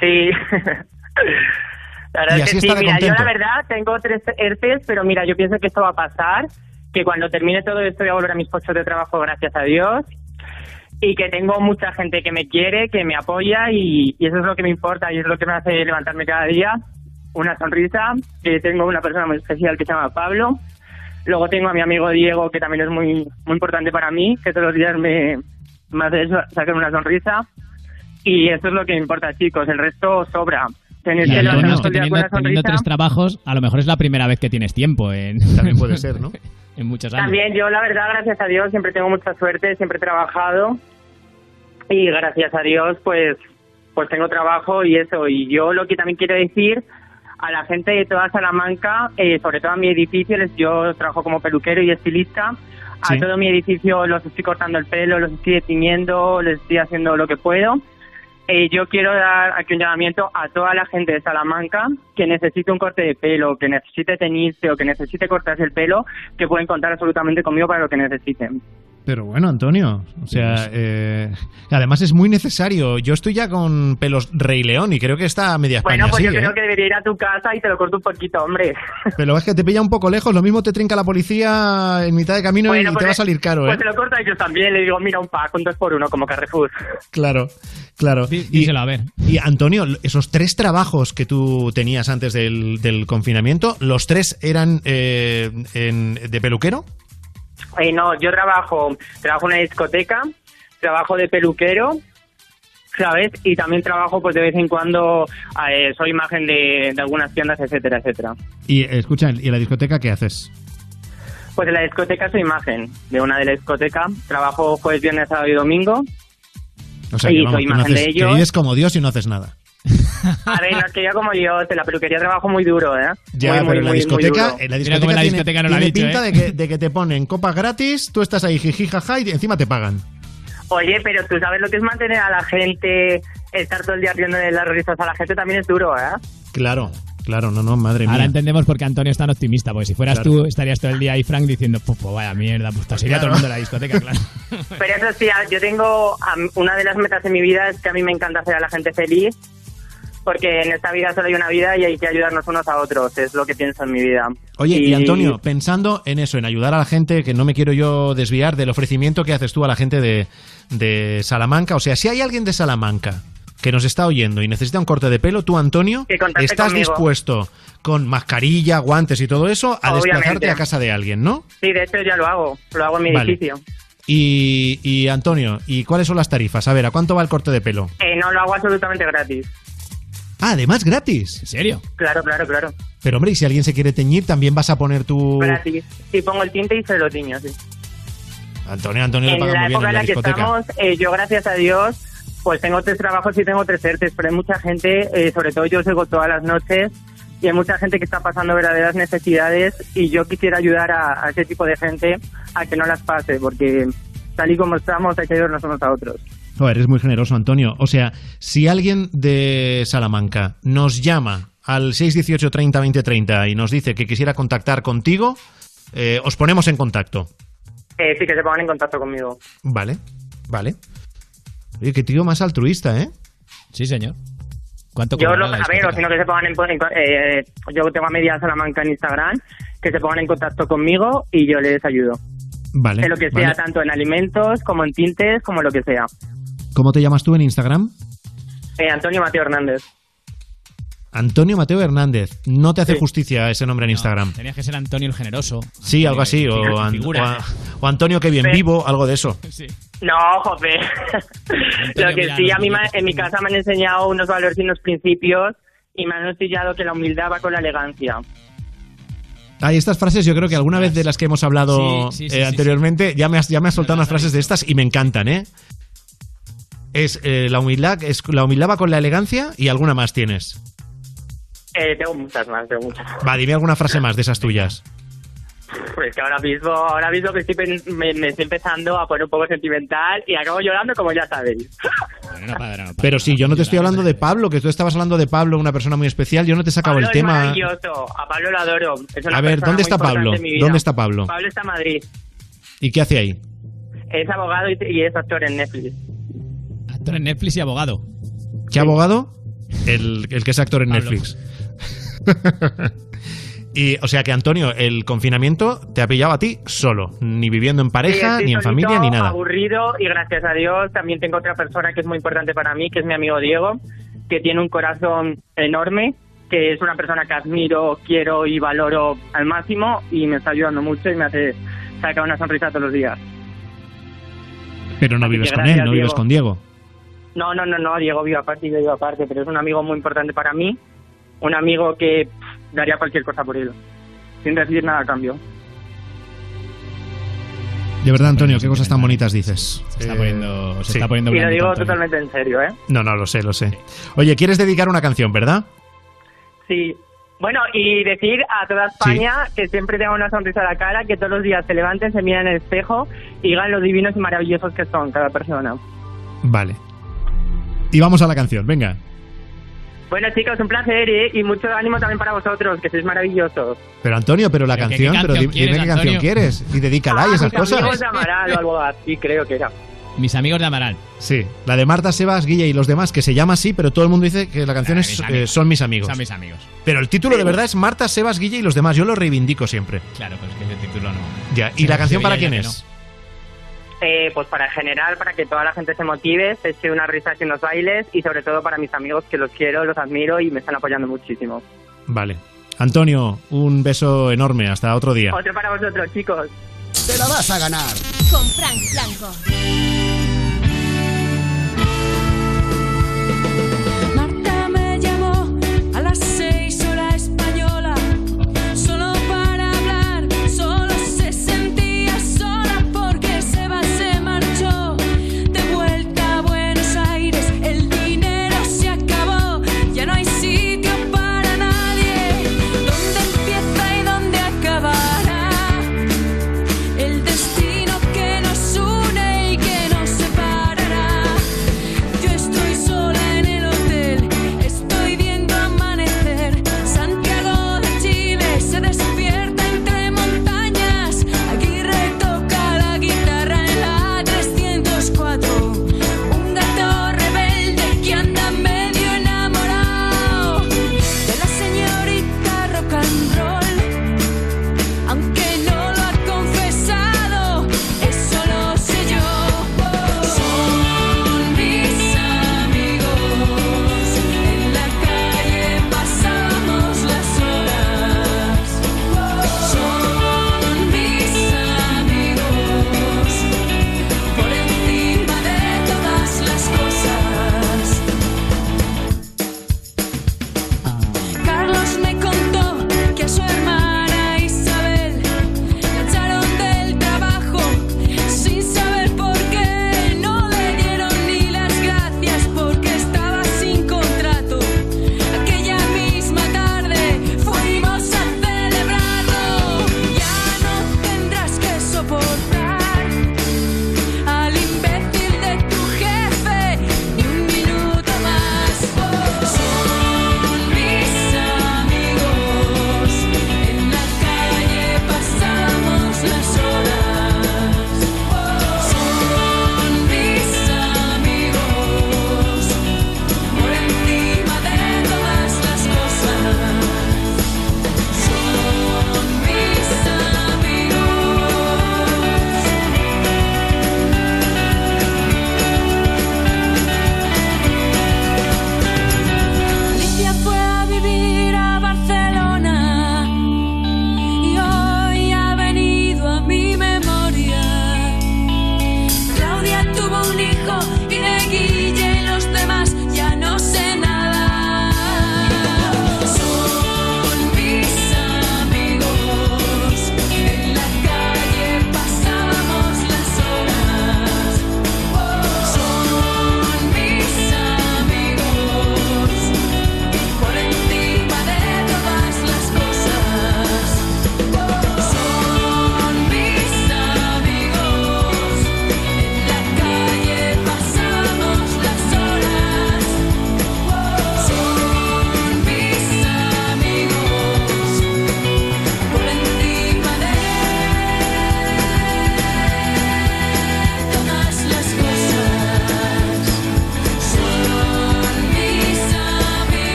Sí. *laughs* la verdad Y es así que sí, mira, yo contento. la verdad tengo tres ERTES, pero mira, yo pienso que esto va a pasar, que cuando termine todo esto voy a volver a mis puestos de trabajo, gracias a Dios, y que tengo mucha gente que me quiere, que me apoya, y, y eso es lo que me importa y es lo que me hace levantarme cada día, una sonrisa, que tengo una persona muy especial que se llama Pablo, luego tengo a mi amigo Diego, que también es muy, muy importante para mí, que todos los días me, me hace sacar una sonrisa, y eso es lo que me importa, chicos, el resto sobra. Tener que todo el día con una sonrisa. tres trabajos, a lo mejor es la primera vez que tienes tiempo en... *laughs* También puede ser, ¿no? *laughs* en muchos años. También yo, la verdad, gracias a Dios, siempre tengo mucha suerte, siempre he trabajado y gracias a Dios, pues, pues tengo trabajo y eso. Y yo lo que también quiero decir a la gente de toda Salamanca, eh, sobre todo a mi edificio, les, yo trabajo como peluquero y estilista. A Sí. todo mi edificio los estoy cortando el pelo, los estoy tiñendo, les estoy haciendo lo que puedo. Eh, yo quiero dar aquí un llamamiento a toda la gente de Salamanca que necesite un corte de pelo, que necesite teñirse o que necesite cortarse el pelo, que pueden contar absolutamente conmigo para lo que necesiten. Pero bueno, Antonio, o sea, eh, además es muy necesario. Yo estoy ya con pelos Rey León y creo que está a media España Bueno, pues yo ¿eh? creo que debería ir a tu casa y te lo corto un poquito, hombre. Pero es que te pilla un poco lejos, lo mismo te trinca la policía en mitad de camino y- Bueno, y te pues, va a salir caro, Pues ¿eh? te lo corto a ellos también, le digo, mira, un pack, un dos por uno, como Carrefour. Claro, claro. Y, a ver. Y Antonio, esos tres trabajos que tú tenías antes del, del confinamiento, ¿los tres eran eh, en- de peluquero? Eh, no, yo trabajo, trabajo en una discoteca, trabajo de peluquero, ¿sabes? Y también trabajo, pues de vez en cuando, eh, soy imagen de, de algunas tiendas, etcétera, etcétera. Y eh, escucha, ¿y en la discoteca qué haces? Pues en la discoteca soy imagen de una de la discoteca, trabajo jueves, viernes, sábado y domingo. O sea, Y que, vamos, soy que no imagen haces- de que ellos. vives como Dios y no haces nada. *laughs* A ver, no es que yo como yo, en la peluquería trabajo muy duro, ¿eh? Ya, muy, pero muy, en la discoteca, muy en la discoteca, tiene, tiene pinta de, que, de que te ponen copas gratis, tú estás ahí jiji jaja y encima te pagan. Oye, pero tú sabes lo que es mantener a la gente, estar todo el día riéndole las risas a la gente también es duro, ¿eh? Claro, claro, no, no, madre Ahora mía. entendemos por qué Antonio es tan optimista, porque si fueras Claro. tú estarías todo el día ahí, Frank, diciendo, pues, vaya mierda, pues te sería todo el mundo en la discoteca, claro. *laughs* Pero eso sí, yo tengo una de las metas en mi vida es que a mí me encanta hacer a la gente feliz, porque en esta vida solo hay una vida y hay que ayudarnos unos a otros, es lo que pienso en mi vida. Oye, y Antonio, pensando en eso, en ayudar a la gente, que no me quiero yo desviar del ofrecimiento que haces tú a la gente de, de Salamanca, o sea, si hay alguien de Salamanca que nos está oyendo y necesita un corte de pelo, tú, Antonio, estás conmigo. dispuesto con mascarilla, guantes y todo eso a Obviamente. desplazarte a casa de alguien, ¿no? Sí, de hecho ya lo hago, lo hago en mi Vale. edificio. Y, y Antonio, ¿y cuáles son las tarifas? A ver, ¿a cuánto va el corte de pelo? Eh, no lo hago absolutamente gratis. Ah, además gratis. ¿En serio? Claro, claro, claro. Pero hombre, y si alguien se quiere teñir, también vas a poner tu... Gratis. Y pongo el tinte y se lo tiño, sí. Antonio, Antonio le en paga la muy bien época en la la que discoteca. estamos, eh, yo gracias a Dios, pues tengo tres trabajos y tengo tres ERTES, pero hay mucha gente, eh, sobre todo yo sigo todas las noches, y hay mucha gente que está pasando verdaderas necesidades y yo quisiera ayudar a, a ese tipo de gente a que no las pase, porque tal y como estamos hay que ayudarnos unos a otros. Joder, eres muy generoso, Antonio. O sea, si alguien de Salamanca nos llama al 618 30 20 30 y nos dice que quisiera contactar contigo, eh, os ponemos en contacto. Eh, sí, que se pongan en contacto conmigo. Vale, vale. Oye, qué tío más altruista, ¿eh? Sí, señor. ¿Cuánto Yo, lo, la a ver, o discoteca? si no que se pongan en, en- eh, yo tengo a media Salamanca en Instagram, que se pongan en contacto conmigo y yo les ayudo. Vale. en lo que sea, vale. tanto en alimentos como en tintes, como lo que sea. ¿Cómo te llamas tú en Instagram? Eh, Antonio Mateo Hernández. Antonio Mateo Hernández. No te hace justicia ese nombre en Instagram. Tenías que ser Antonio el generoso. Sí, algo así. O, Figura- an- figura. o a- o Antonio que bien Sí. vivo, algo de eso. *laughs* Sí. No, jope. *laughs* lo que sí, a mí en mi casa me han enseñado unos valores y unos principios y me han enseñado que la humildad va con la elegancia. Hay estas frases, yo creo que alguna vez de las que hemos hablado Sí, sí, sí, eh, sí, anteriormente, ya me has, ya me has soltado unas frases de estas y me encantan, ¿eh? Es eh, la humildad, es la humildad va con la elegancia y alguna más tienes. Eh, tengo muchas más, tengo muchas. Va, dime alguna frase más de esas tuyas. Pues que ahora mismo, ahora mismo que estoy me, me estoy empezando a poner un poco sentimental y acabo llorando como ya sabéis. Pero sí, yo no te estoy hablando de Pablo, que tú estabas hablando de Pablo, una persona muy especial, yo no te he sacado Pablo el tema. Es maravilloso, a Pablo lo adoro. Es una A ver, ¿dónde está Pablo? ¿Dónde está Pablo? Pablo está en Madrid. ¿Y qué hace ahí? Es abogado y, y es actor en Netflix. Actor en Netflix y abogado. ¿Qué abogado? El, el que es actor en Pablo. Netflix. *laughs* y, o sea que, Antonio, el confinamiento te ha pillado a ti solo, ni viviendo en pareja, Sí, ni en familia, ni nada. aburrido y gracias a Dios también tengo otra persona que es muy importante para mí, que es mi amigo Diego, que tiene un corazón enorme, que es una persona que admiro, quiero y valoro al máximo y me está ayudando mucho y me hace sacar una sonrisa todos los días. Pero no Así vives con gracias, él, no vives con Diego. No, no, no, no, Diego vive aparte y yo vivo aparte, pero es un amigo muy importante para mí, un amigo que pff, daría cualquier cosa por él, sin decir nada a cambio. De verdad, Antonio, qué cosas tan bonitas dices. Se está Eh, poniendo, se sí. está poniendo Y lo digo Antonio. totalmente en serio, ¿eh? No, no, lo sé, lo sé. Oye, ¿quieres dedicar una canción, verdad? Sí. Bueno, y decir a toda España que siempre tengan una sonrisa a la cara, que todos los días se levanten, se miren en el espejo y digan lo divinos y maravillosos que son cada persona. Vale. Y vamos a la canción, venga. Bueno, chicos, un placer ¿eh? y mucho ánimo también para vosotros, que sois maravillosos. Pero Antonio, pero la ¿Pero canción, qué pero canción dime quieres, qué canción quieres y dedícala y esas Mis amigos cosas. de Amaral o algo así, creo que era. Mis amigos de Amaral. Sí, la de Marta, Sebas, Guilla y los demás, que se llama así, pero todo el mundo dice que la canción es mis eh, amigos. Son mis amigos. Son mis amigos. Pero el título de verdad es Marta, Sebas, Guilla y los demás. Yo lo reivindico siempre. Claro, pues que ese título no. Ya, ¿y Sí, la canción para quién es? Eh, pues para en general, para que toda la gente se motive, se eche unas risas y unos bailes y sobre todo para mis amigos que los quiero, los admiro y me están apoyando muchísimo. Vale. Antonio, un beso enorme. Hasta otro día. Otro para vosotros, chicos. Te la vas a ganar. Con Frank Blanco.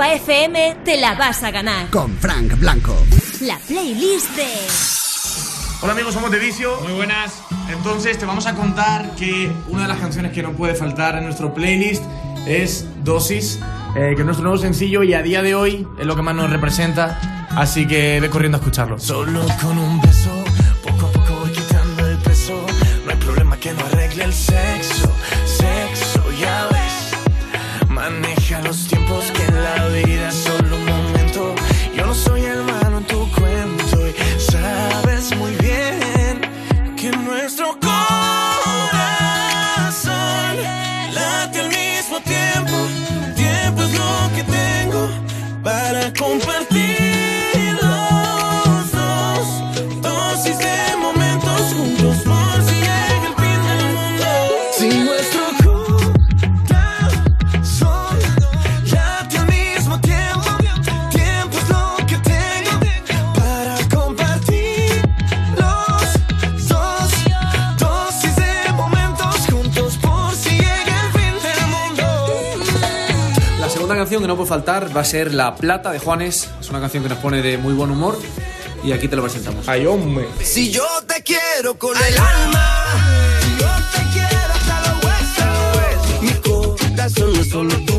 Europa FM te la vas a ganar. Con Frank Blanco. La playlist de Hola amigos, somos de Vicio. Muy buenas. Entonces te vamos a contar que una de las canciones que no puede faltar en nuestro playlist es Dosis, eh, que es nuestro nuevo sencillo y a día de hoy es lo que más nos representa. Así que ve corriendo a escucharlo. Solo con un beso, poco a poco voy quitando el peso. No hay problema que no arregle el sexo. Sexo, no puede faltar va a ser La Plata de Juanes. Es una canción que nos pone de muy buen humor y aquí te lo presentamos. Ay, hombre. Si yo te quiero con el alma, si yo te quiero hasta los huesos, mi corazón no es solo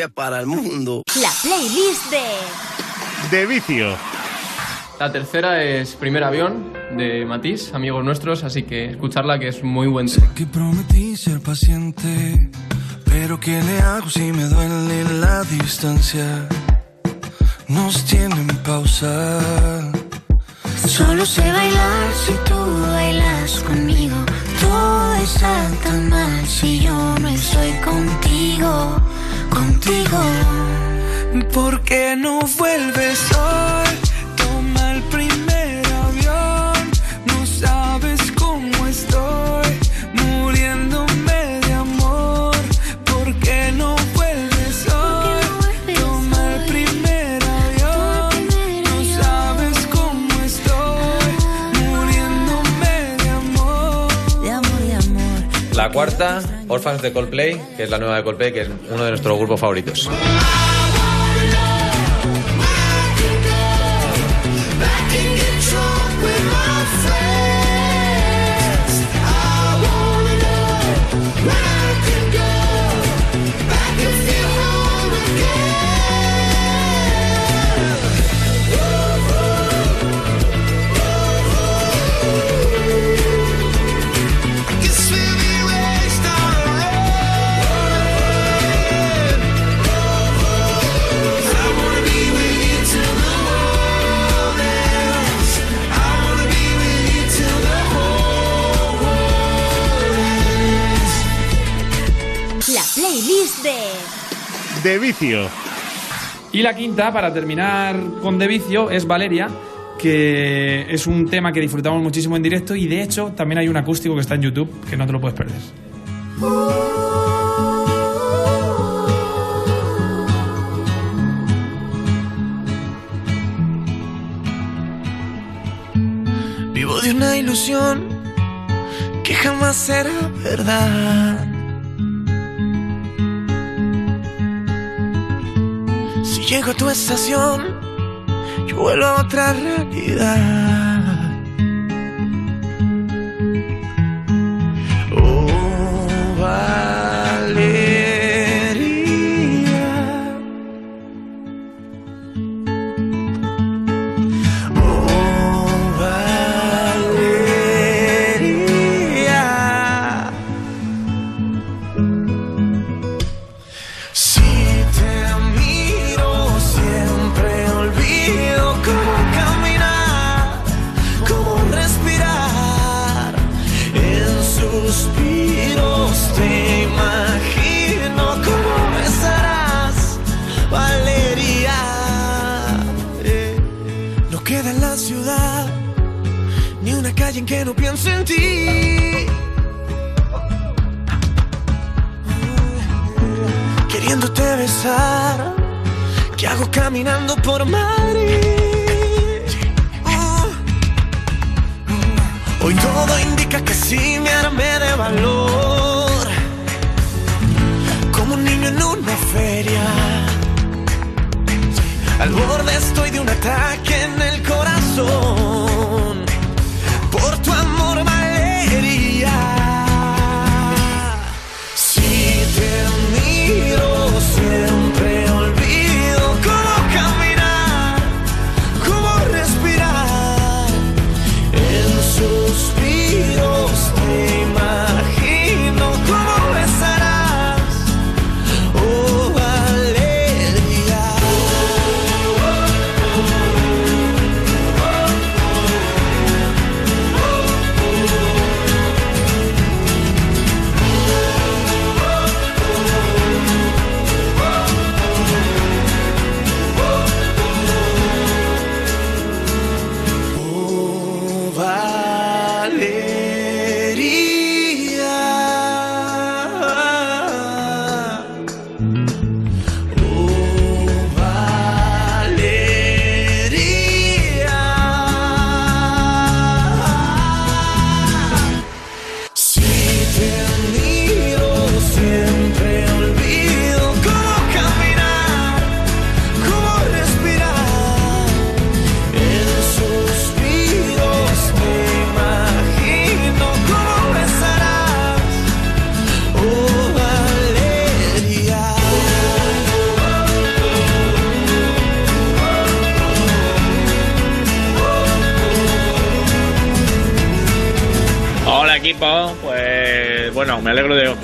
Colombia para el mundo. La playlist de... De vicio. La tercera es Primer Avión de Matisse, amigos nuestros, así que escucharla que es muy buen Que prometí ser paciente, pero ¿qué le hago si me duele la distancia? Nos tienen pausa. Solo sé bailar si tú bailas conmigo. Todo está tan mal si yo no estoy contigo, contigo. ¿Por qué no vuelves hoy? Toma el primer avión. No sabes cómo estoy, muriéndome de amor. ¿Por qué no vuelves hoy? Toma el primer avión. No sabes cómo estoy, muriéndome de amor. De amor, de amor. La cuarta, Orphans de Coldplay, que es la nueva de Coldplay, que es uno de nuestros grupos favoritos. De vicio. Y la quinta, para terminar con De Vicio, es Valeria, que es un tema que disfrutamos muchísimo en directo y de hecho también hay un acústico que está en YouTube que no te lo puedes perder. Vivo de una ilusión que jamás será verdad. Llego a tu estación, yo vuelvo a otra realidad.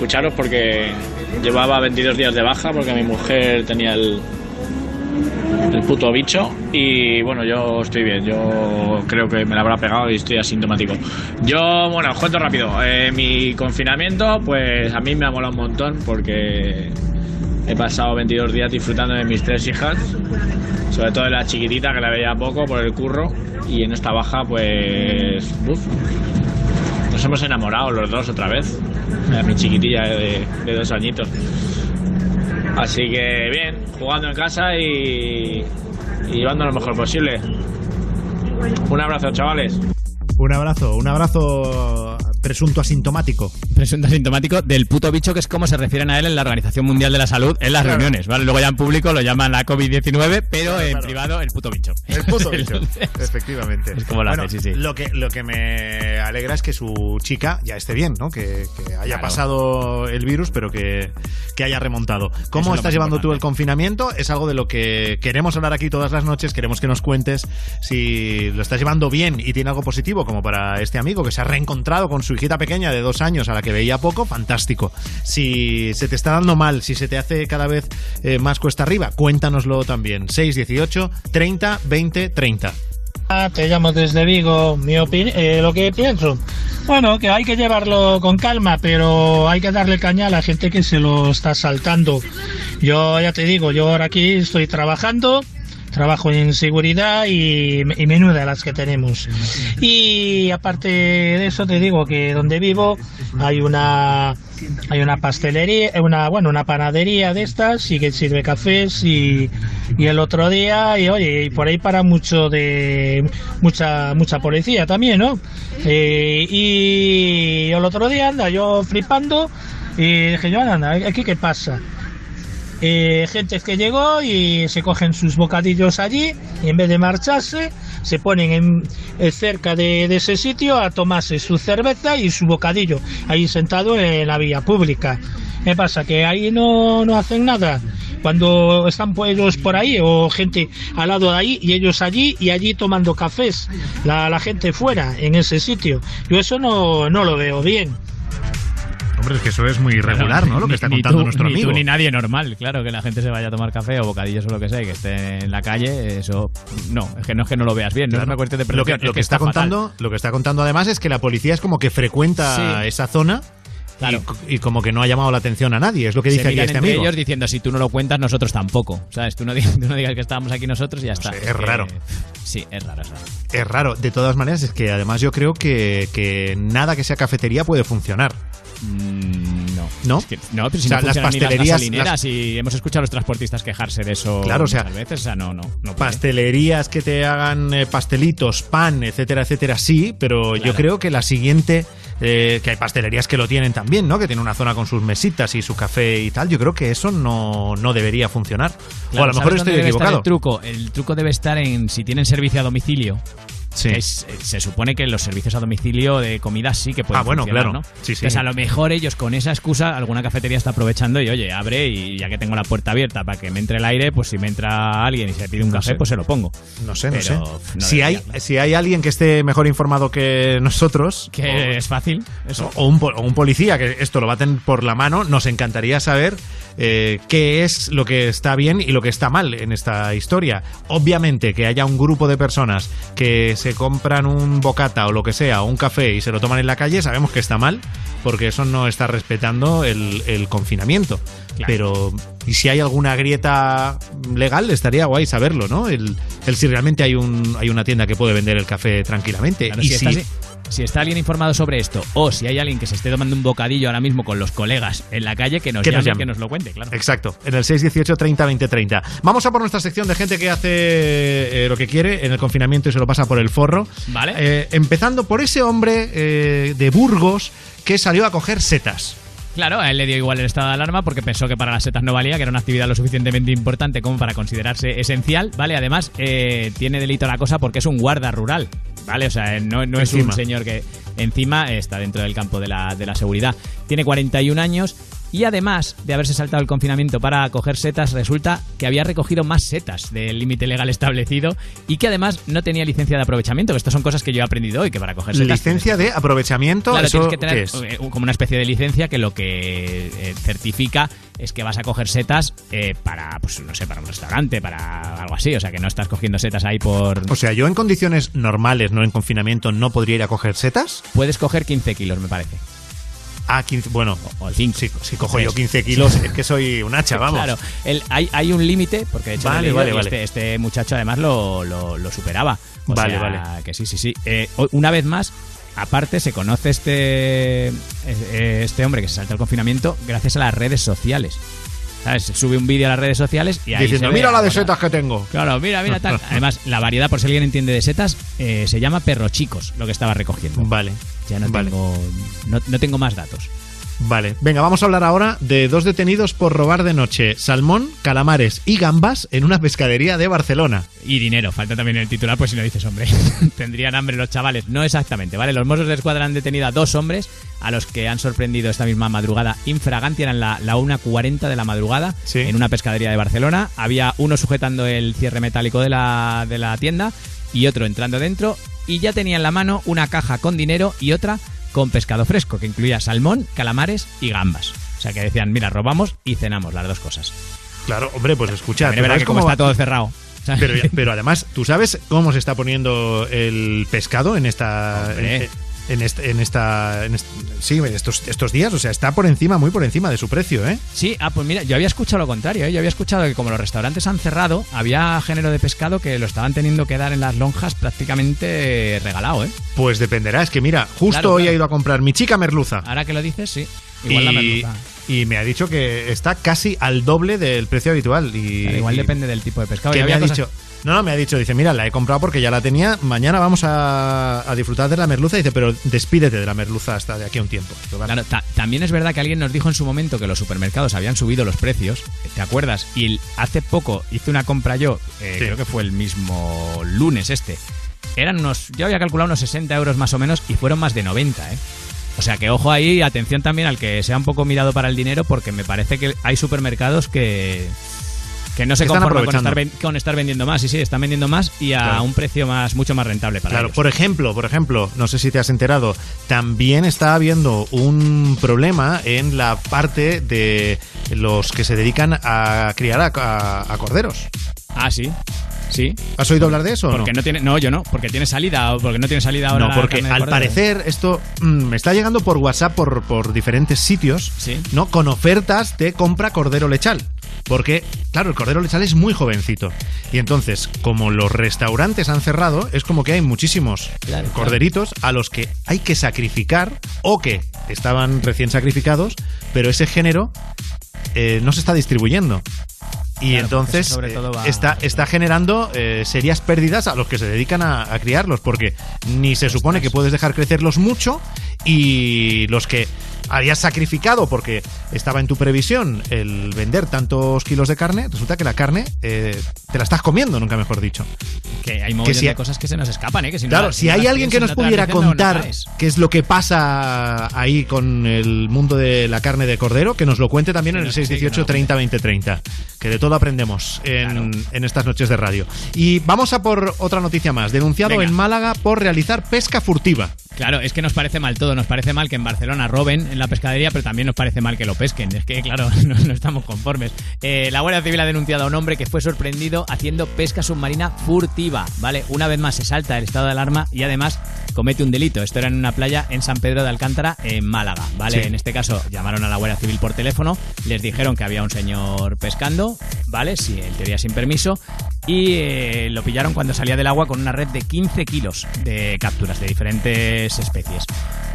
Escucharos porque llevaba 22 días de baja porque mi mujer tenía el, el puto bicho. Y bueno, yo estoy bien, yo creo que me la habrá pegado y estoy asintomático. Yo, bueno, os cuento rápido, eh, mi confinamiento pues a mí me ha molado un montón porque he pasado 22 días disfrutando de mis tres hijas, sobre todo de la chiquitita que la veía poco por el curro y en esta baja pues uf, nos hemos enamorado los dos otra vez, a mi chiquitilla de, dos añitos. Así que bien, jugando en casa y, y llevando lo mejor posible. Un abrazo, chavales. Un abrazo, un abrazo presunto asintomático. Presunto asintomático del puto bicho, que es como se refieren a él en la Organización Mundial de la Salud en las Claro. reuniones, ¿vale? Luego ya en público lo llaman la COVID-19, pero en privado el puto bicho. El puto bicho, *laughs* efectivamente. Es como lo Bueno, hace, sí, sí. Lo que, lo que me alegra es que su chica ya esté bien, ¿no? Que, que haya Claro. pasado el virus, pero que, que haya remontado. ¿Cómo estás llevando tú el confinamiento? Es algo de lo que queremos hablar aquí todas las noches. Queremos que nos cuentes si lo estás llevando bien y tiene algo positivo, como para este amigo que se ha reencontrado con su hijita pequeña de dos años a la que veía poco, fantástico. Si se te está dando mal, si se te hace cada vez eh, más cuesta arriba, cuéntanoslo también. 618 30 20 30. Ah, Te llamo desde Vigo. Mi eh, lo que pienso, bueno, que hay que llevarlo con calma, pero hay que darle caña a la gente que se lo está saltando. Yo ya te digo, yo ahora aquí estoy trabajando, trabajo en seguridad y, y menuda las que tenemos. Y aparte de eso te digo que donde vivo hay una hay una pastelería, eh, una bueno, una panadería de estas y que sirve cafés y, y el otro día y oye, y por ahí para mucho de mucha mucha policía también, ¿no? Eh, y el otro día anda yo flipando y dije yo anda, aquí qué pasa. Eh, gente que llegó y se cogen sus bocadillos allí y en vez de marcharse se ponen en, eh, cerca de, de ese sitio a tomarse su cerveza y su bocadillo ahí sentado en la vía pública. ¿Qué pasa? Que ahí no, no hacen nada. Cuando están ellos por ahí o gente al lado de ahí y ellos allí y allí tomando cafés, la, la gente fuera en ese sitio. Yo eso no, no lo veo bien. Hombre, es que eso es muy irregular, ¿no? Lo que está contando tú- nuestro ni amigo. tú ni nadie normal, claro, que la gente se vaya a tomar café o bocadillos o lo que sea y que esté en la calle, eso no, es que no es que no lo veas bien, no es una cuestión de lo que, lo es que está, fatal. contando, lo que está contando además es que la policía es como que frecuenta Sí. esa zona y, y como que no ha llamado la atención a nadie. Es lo que Se dice aquí miran este entre amigo. ellos diciendo si tú no lo cuentas nosotros tampoco, ¿sabes? Tú no, *laughs* tú no digas que estábamos aquí nosotros y ya está. es raro. Sí, es raro, es raro. Es raro. De todas maneras, es que además yo creo que, que nada que sea cafetería puede funcionar. No. ¿No? Es que- no, pero si O sea, no las pastelerías- las gasolineras las- y hemos escuchado a los transportistas quejarse de eso Claro, o sea, muchas veces, o sea, no, no. no. Pastelerías que te hagan eh, pastelitos, pan, etcétera, etcétera, sí, pero yo creo que la siguiente, eh, que hay pastelerías que lo tienen también, ¿no? Que tienen una zona con sus mesitas y su café y tal, yo creo que eso no, no debería funcionar. o a lo mejor ¿sabes dónde estoy equivocado. El truco, el truco debe estar en si tienen servicio a domicilio. Sí. Es- se supone que los servicios a domicilio de comida sí que pueden Ah, bueno, claro. ¿no? Sí, sí. Entonces, a lo mejor ellos con esa excusa, alguna cafetería está aprovechando y, oye, abre y ya que tengo la puerta abierta para que me entre el aire, pues si me entra alguien y se pide un café, sé. pues se lo pongo. No sé, no sé. no si, debería, hay, claro. si hay alguien que esté mejor informado que nosotros. Que o- es fácil, eso. O un, po- o un policía que esto lo va a tener por la mano, nos encantaría saber eh, qué es lo que está bien y lo que está mal en esta historia. Obviamente que haya un grupo de personas que se compran un bocata o lo que sea, o un café y se lo toman en la calle, sabemos que está mal, porque eso no está respetando el, el confinamiento. Pero, y si hay alguna grieta legal, estaría guay saberlo, ¿no? El, el si realmente hay, un, hay una tienda que puede vender el café tranquilamente. Claro, y si, si, está, si está alguien informado sobre esto, o si hay alguien que se esté tomando un bocadillo ahora mismo con los colegas en la calle, que nos, Que nos llame, llame. que nos lo cuente, claro. Exacto, en el 618 30 20 30. Vamos a por nuestra sección de gente que hace eh, lo que quiere en el confinamiento y se lo pasa por el forro. Vale. Eh, empezando por ese hombre eh, de Burgos que salió a coger setas. Claro, a él le dio igual el estado de alarma porque pensó que para las setas no valía, que era una actividad lo suficientemente importante como para considerarse esencial, ¿vale? Además, eh, tiene delito la cosa porque es un guarda rural, ¿vale? O sea, no, no es un señor que encima está dentro del campo de la, de la seguridad. Tiene 41 años Y además de haberse saltado el confinamiento para coger setas, resulta que había recogido más setas del límite legal establecido y que además no tenía licencia de aprovechamiento, estas son cosas que yo he aprendido hoy, que para coger setas... Licencia de aprovechamiento, Claro, ¿eso tienes que tener es? eh, como una especie de licencia que lo que eh, certifica es que vas a coger setas eh, para, pues no sé, para un restaurante, para algo así. O sea, que no estás cogiendo setas ahí por... O sea, yo en condiciones normales, no en confinamiento, no podría ir a coger setas. Puedes coger 15 kilos, me parece. Ah, 15, bueno, o 5. Si, si cojo yo 15 kilos, es que soy un hacha, vamos. Claro, el- hay, hay un límite, porque de hecho Vale, vale. Este, este muchacho además lo, lo- lo superaba. O Vale, sea, vale. Que sí, sí, sí. Eh, una vez más, aparte se conoce este, eh, este hombre que se salta el confinamiento gracias a las redes sociales. ¿Sabes? Sube un vídeo a las redes sociales y ahí Diciendo, se ve mira la de setas que tengo. Claro, mira, mira tal. *laughs* Además, la variedad, por si alguien entiende de setas, eh, se llama perro chicos, lo que estaba recogiendo. Vale. Ya no Vale. tengo. No, no tengo más datos. Vale, venga, vamos a hablar ahora de dos detenidos por robar de noche salmón, calamares y gambas en una pescadería de Barcelona. Y dinero, falta también el titular, pues si no dices, hombre, *laughs* tendrían hambre los chavales. No exactamente, ¿vale? Los Mossos de Escuadra han detenido a dos hombres a los que han sorprendido esta misma madrugada infraganti, eran la, la 1.40 de la madrugada, en una pescadería de Barcelona. Había uno sujetando el cierre metálico de la, de la tienda y otro entrando dentro y ya tenía en la mano una caja con dinero y otra con pescado fresco, que incluía salmón, calamares y gambas. O sea que decían, mira, robamos y cenamos las dos cosas. Claro, hombre, pues escucha. Es verdad que como está todo cerrado. Pero, pero además, ¿tú sabes cómo se está poniendo el pescado en esta. En, en esta. En esta en sí, estos, estos días? O sea, está por encima, muy por encima de su precio, ¿eh? Sí, ah, pues mira, yo había escuchado lo contrario, ¿eh? yo había escuchado que como los restaurantes han cerrado, había género de pescado que lo estaban teniendo que dar en las lonjas prácticamente regalado, ¿eh? Pues dependerá. Es que mira, justo Claro, hoy claro. ha ido a comprar mi chica merluza. Ahora que lo dices, sí. Igual la y, merluza. y me ha dicho que está casi al doble del precio habitual. Y, Claro, igual y- depende del tipo de pescado. que Y me había ha cosas- dicho. No, no, me ha dicho, dice, mira, la he comprado porque ya la tenía. Mañana vamos a, a disfrutar de la merluza. Dice, pero despídete de la merluza hasta de aquí a un tiempo. Digo, vale. Claro, ta- también es verdad que alguien nos dijo en su momento que los supermercados habían subido los precios, ¿te acuerdas? Y hace poco hice una compra yo, eh, creo que fue el mismo lunes este. Eran unos, yo había calculado unos 60 euros más o menos y fueron más de 90, ¿eh? O sea que ojo ahí, atención también al que sea un poco mirado para el dinero porque me parece que hay supermercados que... Que no se Están conforman con estar, con estar vendiendo más, sí, sí, están vendiendo más y a Claro. un precio más mucho más rentable para Claro, ellos. por ejemplo, por ejemplo, no sé si te has enterado, también está habiendo un problema en la parte de los que se dedican a criar a, a- a corderos. Ah, sí. Sí. ¿Has oído hablar de eso? Porque no tiene, no, yo no, porque tiene salida o porque no tiene salida ahora. No, porque al cordero. parecer esto mm, me está llegando por WhatsApp por, por diferentes sitios, ¿no? Con ofertas de compra cordero lechal. Porque, claro, el cordero lechal es muy jovencito. Y entonces, como los restaurantes han cerrado, es como que hay muchísimos Claro, corderitos a los que hay que sacrificar o que estaban recién sacrificados, pero ese género eh, no se está distribuyendo. Y Claro, entonces sobre eh, todo va- está, está generando eh, serias pérdidas a los que se dedican a, a criarlos, porque ni se supone que puedes dejar crecerlos mucho y los que habías sacrificado porque estaba en tu previsión el vender tantos kilos de carne, resulta que la carne eh, te la estás comiendo, nunca mejor dicho. Que hay mogollón si de cosas que se nos escapan, ¿eh? Que si Claro, si no hay alguien que nos pudiera no- contar qué es lo que pasa ahí con el mundo de la carne de cordero, que nos lo cuente también en el 618 30 20 30, que de todo aprendemos en, en estas noches de radio. Y vamos a por otra noticia más, denunciado Venga. en Málaga por realizar pesca furtiva. Claro, es que nos parece mal todo. Nos parece mal que en Barcelona roben en la pescadería, pero también nos parece mal que lo pesquen. Es que, claro, *laughs* no, no estamos conformes. Eh, la Guardia Civil ha denunciado a un hombre que fue sorprendido haciendo pesca submarina furtiva, ¿vale? Una vez más se salta el estado de alarma y además comete un delito. Esto era en una playa en San Pedro de Alcántara, en Málaga, ¿vale? Sí. En este caso llamaron a la Guardia Civil por teléfono, les dijeron que había un señor pescando, ¿vale? Sí, en teoría sin permiso. Y eh, lo pillaron cuando salía del agua con una red de 15 kilos de capturas de diferentes especies.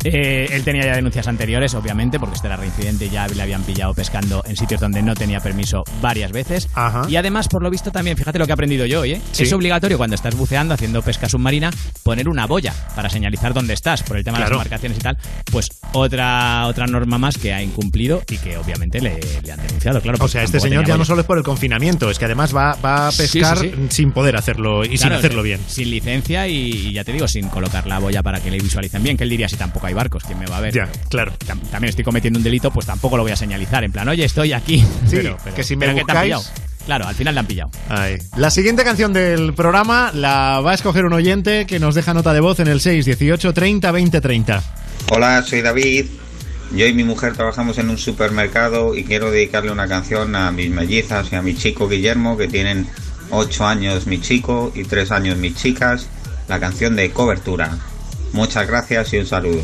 Eh, él tenía ya denuncias anteriores, obviamente, porque este era reincidente ya le habían pillado pescando en sitios donde no tenía permiso varias veces. Y además, por lo visto, también, fíjate lo que he aprendido yo hoy, ¿eh? Sí. Es obligatorio cuando estás buceando, haciendo pesca submarina, poner una boya para señalizar dónde estás, por el tema de las embarcaciones y tal. Pues otra, otra norma más que ha incumplido y que obviamente le, le han denunciado, claro. O sea, este señor ya no solo es por el confinamiento, es que además va, va a sí, pescar sí. sin poder hacerlo y sin hacerlo bien. Sin licencia y, y ya te digo, sin colocar la boya para que le visualicen bien, que él diría si tampoco hay hay barcos, ¿quién me va a ver? Ya, claro. tam- también estoy cometiendo un delito, pues tampoco lo voy a señalizar. En plan, oye, estoy aquí. *laughs* Sí, Pero- pero- que si me pero te han buscáis- pillado. Claro, al final la han pillado. Ahí. La siguiente canción del programa la va a escoger un oyente que nos deja nota de voz en el 618 30 20 30. Hola, soy David. Yo y mi mujer trabajamos en un supermercado y quiero dedicarle una canción a mis mellizas y a mi chico Guillermo, que tienen 8 años mi chico y 3 años mis chicas, la canción de cobertura. Muchas gracias y un saludo.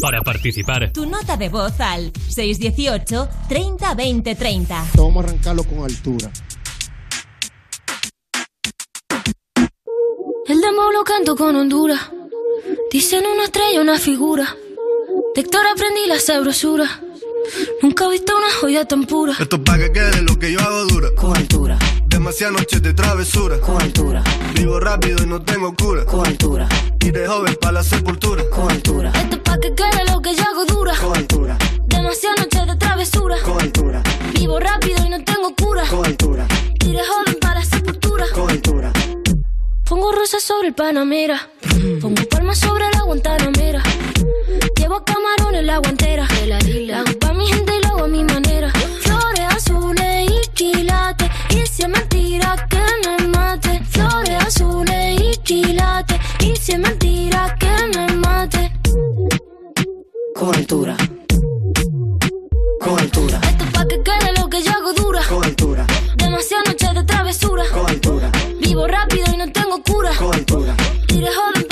Para participar. Tu nota de voz al 618 30 20 30. Vamos a arrancarlo con altura. El demo lo canto con Honduras. Dicen una estrella, una figura. De Héctor aprendí la sabrosura. Nunca he visto una joya tan pura. Esto es pa' que quede lo que yo hago dura. Con altura. Demasiadas noches de travesura. Con altura. Vivo rápido y no tengo cura. Con altura. Y de joven para la sepultura. Con altura. Esto es pa' que quede lo que yo hago dura. Con altura. Demasiadas noches de travesura. Con altura. Vivo rápido y no tengo cura. Con altura. Y de joven para la sepultura. Con altura. Pongo rosas sobre el Panamera. Pongo palmas sobre la Guantanamera. Llevo camarones en la guantera. La hago pa' mi gente y lo hago a mi manera. Flores azules y quilates. Y si es mentira que me mate. Flores azules y quilates. Y si es mentira que me mate. Con altura. Con altura. Esto es pa' que quede lo que yo hago dura. Con altura. Demasiadas noches de travesura. Con altura. Vivo rápido y no tengo cura. Con altura. De joven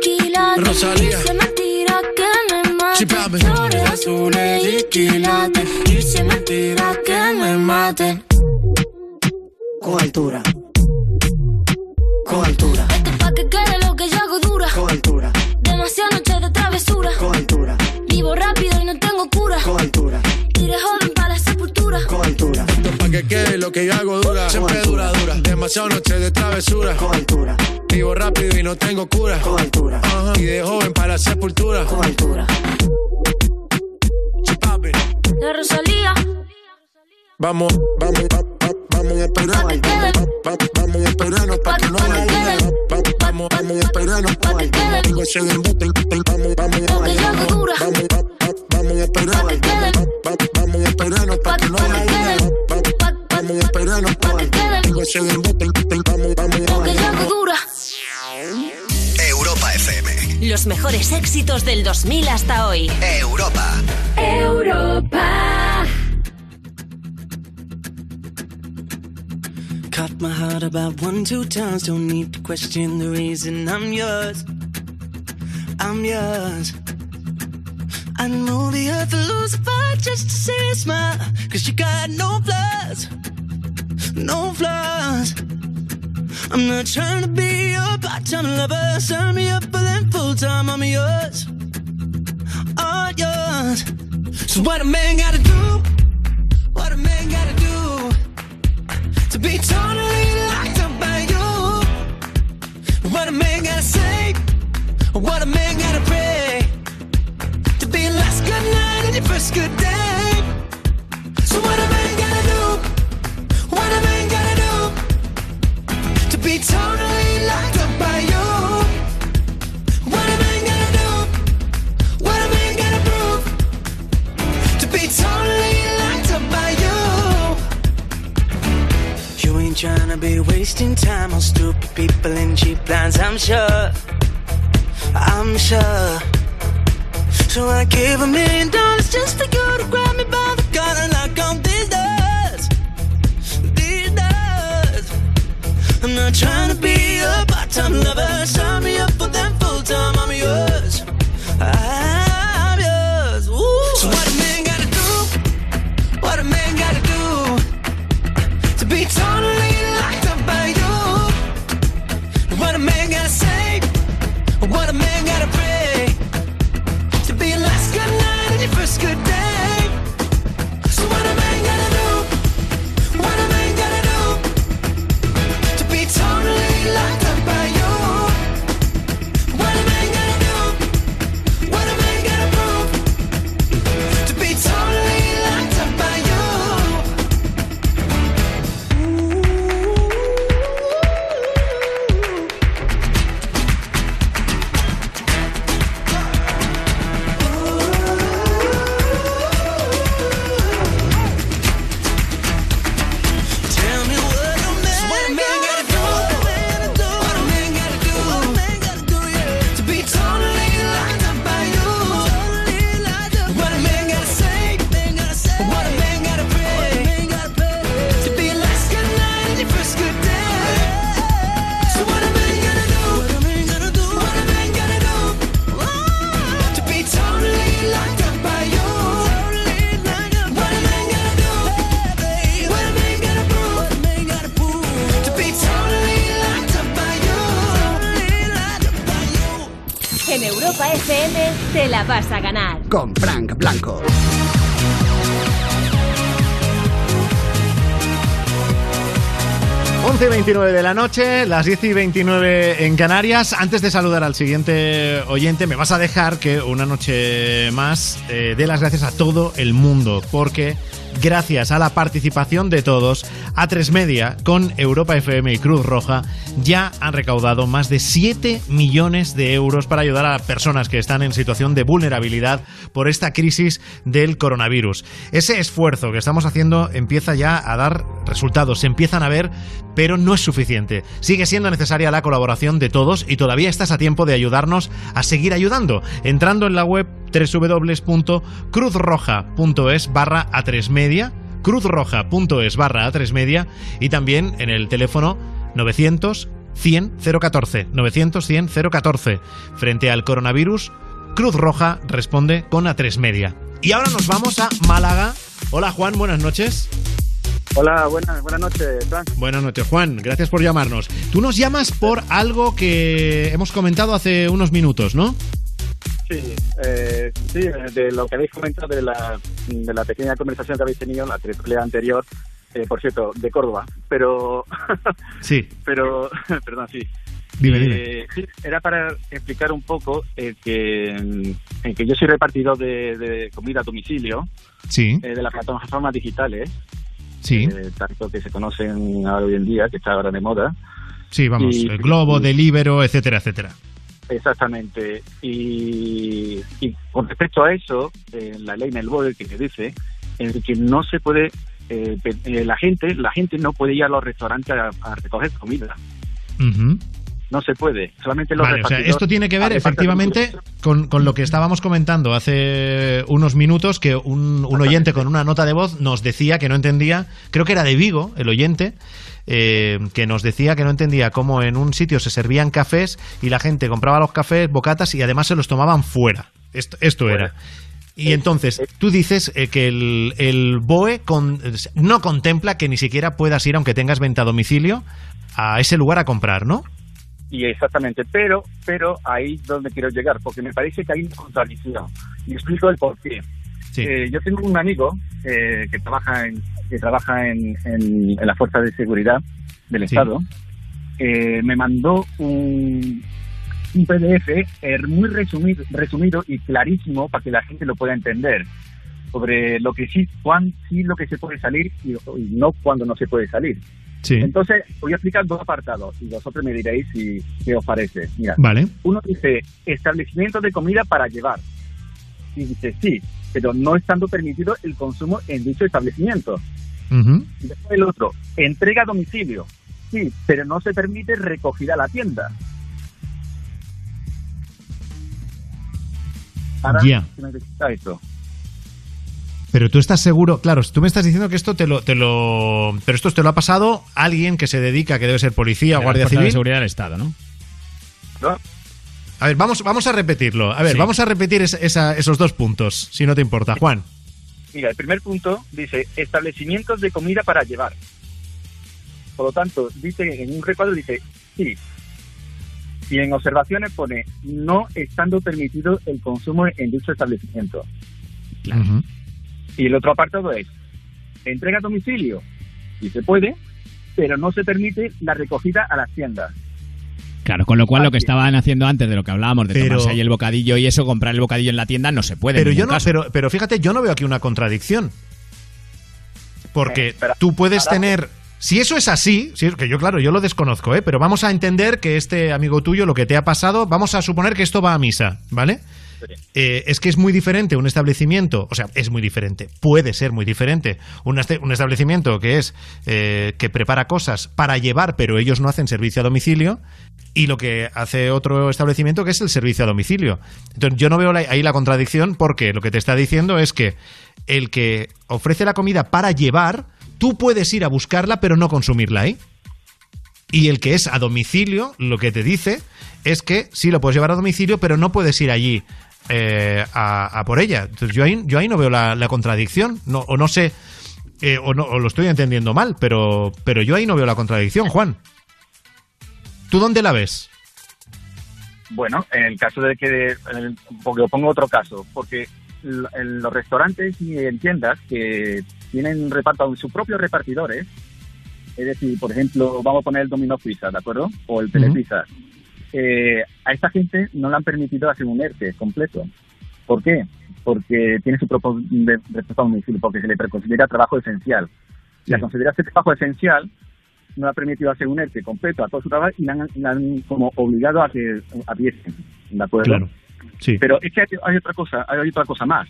quilates. Rosalía. Es mentira que me mate. Flores azules y quilates. Es mentira que me mate. Con altura. Con altura. Esto es pa' que quede lo que yo hago dura. Con altura. Demasiadas noches de travesura. Con altura. Vivo rápido y no tengo cura. Con altura. De joven para la sepultura. Con altura. Que quede lo que yo hago dura. Siempre dura, dura. Demasiadas noches de travesura. Con altura. Vivo rápido y no tengo cura. Con altura. Ajá. Y de joven para la sepultura. Con altura. La Rosalía. Vamos, vamos, va- va- vamos a esperarnos. Va- va- Vamos a esperarnos para que no. Va- Vamos, vamos a esperarnos. Digo, se bote, Vamos, vamos, vamos, vamos, vamos, va- va- vamos a esperarnos. Va- va- Vamos a esperarnos para que no va- Vamos a esperarnos. Digo, se den bote, Vamos, vamos. Europa FM. Los mejores éxitos del 2000 hasta hoy. Europa. Europa. Cut my heart about one, two times. Don't need to question the reason I'm yours. I'm yours. I know the earth will lose a fight just to see you smile. Cause you got no flaws. No flaws. I'm not trying to be your part-time lover. Sign me up for them full-time. I'm yours. All yours. So what a man gotta do? What a man gotta do? to be totally locked up by you. What a man gotta say, what a man gotta pray to be last good night and your first good day. Ain't tryna be wasting time on stupid people and cheap plans, I'm sure. I'm sure. So I gave a million dollars just for you to grab me by the collar I'm not trying to be a part-time lover. Sign me up for them full-time. I'm yours. I'm 29 de la noche, las 10 y 29 en Canarias. Antes de saludar al siguiente oyente, me vas a dejar que una noche más eh, dé las gracias a todo el mundo, porque gracias a la participación de todos, A3 Media con Europa FM y Cruz Roja ya han recaudado más de 7 millones de euros para ayudar a personas que están en situación de vulnerabilidad por esta crisis del coronavirus. Ese esfuerzo que estamos haciendo empieza ya a dar resultados, se empiezan a ver, pero no es suficiente. Sigue siendo necesaria la colaboración de todos y todavía estás a tiempo de ayudarnos a seguir ayudando, entrando en la web www.cruzroja.es barra A3 Media, cruzroja.es barra A3 Media y también en el teléfono 900 100 014 900 100 014. Frente al coronavirus, Cruz Roja responde con A3 Media. Y ahora nos vamos a Málaga. Hola Juan, buenas noches. Hola, buenas, buenas noches, Frank. Buenas noches, Juan. Gracias por llamarnos. Tú nos llamas por algo que hemos comentado hace unos minutos, ¿no? Sí, eh, sí, de lo que habéis comentado de la, de la pequeña conversación que habéis tenido, la triple anterior, eh, por cierto, de Córdoba, pero... *laughs* Sí. pero, *laughs* perdón, sí. Dime, dime. Eh, era para explicar un poco eh, que, mm, eh, que yo soy repartidor de, de comida a domicilio Sí, eh, de las plataformas digitales, sí. eh, tanto que se conocen ahora hoy en día, que está ahora de moda. Sí, vamos. Y- el Globo, Delibero, etcétera, etcétera. Exactamente. Y, y con respecto a eso, eh, la ley Melbourne que dice es que no se puede, eh, eh, la gente, la gente no puede ir a los restaurantes a, recoger comida. Ujú. No se puede. Solamente los Vale, o sea, repartidores- esto tiene que ver efectivamente con, con lo que estábamos comentando hace unos minutos, que un, un oyente con una nota de voz nos decía que no entendía, creo que era de Vigo, el oyente, eh, que nos decía que no entendía cómo en un sitio se servían cafés y la gente compraba los cafés, bocatas y además se los tomaban fuera. Esto, esto era. Y entonces, tú dices eh, que el, el BOE con- no contempla que ni siquiera puedas ir, aunque tengas venta a domicilio, a ese lugar a comprar, ¿no? Y exactamente, pero pero ahí es donde quiero llegar, porque me parece que hay una contradicción. Y explico el por qué. Sí. Eh, yo tengo un amigo eh, que trabaja en que trabaja en, en, en la fuerza de seguridad del Sí. Estado. Eh, me mandó un, un PDF eh, muy resumido, resumido y clarísimo para que la gente lo pueda entender sobre lo que sí, cuán, sí lo que se puede salir y, y no cuando no se puede salir. Sí. Entonces, voy a explicar dos apartados y vosotros me diréis si, qué os parece. Mira, Vale. uno dice establecimiento de comida para llevar. Y dice sí, pero no estando permitido el consumo en dicho establecimiento. Y después el otro, entrega a domicilio. Sí, pero no se permite recogida a la tienda. Ahora, Ya. ¿qué necesita esto? Pero tú estás seguro, claro, tú me estás diciendo que esto te lo, te lo, pero esto te lo ha pasado alguien que se dedica, que debe ser policía o guardia de civil. seguridad del Estado, ¿no? ¿No? A ver, vamos, vamos a repetirlo. A ver, Sí. vamos a repetir es- esa- esos dos puntos, si no te importa, Juan. Mira, el primer punto dice establecimientos de comida para llevar. Por lo tanto, dice en un recuadro dice sí, Y en observaciones pone no estando permitido el consumo en dicho establecimiento. Y el otro apartado es entrega a domicilio, si se puede, pero no se permite la recogida a las tiendas. Claro, con lo cual lo que estaban haciendo antes de lo que hablábamos de Pero- tomarse ahí el bocadillo y eso, comprar el bocadillo en la tienda no se puede. en Pero yo no, caso. pero, pero fíjate, yo no veo aquí una contradicción. Porque Eh, espera. tú puedes Ahora- tener. Si eso es así, si es que yo, claro, yo lo desconozco, ¿eh? pero vamos a entender que este amigo tuyo, lo que te ha pasado, vamos a suponer que esto va a misa, ¿vale? Eh, es que es muy diferente un establecimiento, o sea, es muy diferente, puede ser muy diferente. Un, un establecimiento que es eh, que prepara cosas para llevar, pero ellos no hacen servicio a domicilio, y lo que hace otro establecimiento que es el servicio a domicilio. Entonces, yo no veo ahí la contradicción porque lo que te está diciendo es que el que ofrece la comida para llevar, tú puedes ir a buscarla, pero no consumirla ahí. Y el que es a domicilio, lo que te dice es que sí lo puedes llevar a domicilio, pero no puedes ir allí eh, a, a por ella. Entonces yo ahí, yo ahí no veo la, la contradicción, no, o no sé, eh, o, no, o lo estoy entendiendo mal, pero, pero yo ahí no veo la contradicción, Juan. ¿Tú dónde la ves? Bueno, en el caso de que, el- porque pongo otro caso, porque en los restaurantes y en tiendas que tienen reparto sus propios repartidores, es decir, por ejemplo, vamos a poner el Domino Pizza, ¿de acuerdo? O el Telepizza. Eh, a esta gente no le han permitido hacer un ERTE completo. ¿Por qué? Porque tiene su propio de, reparto a domicilio, porque se le considera trabajo esencial. Y al considerarse trabajo esencial, no le ha permitido hacer un ERTE completo a todo su trabajo y le han, como obligado a que abriesen, ¿de acuerdo? Claro. Sí. Pero es que hay, hay otra cosa, hay otra cosa más.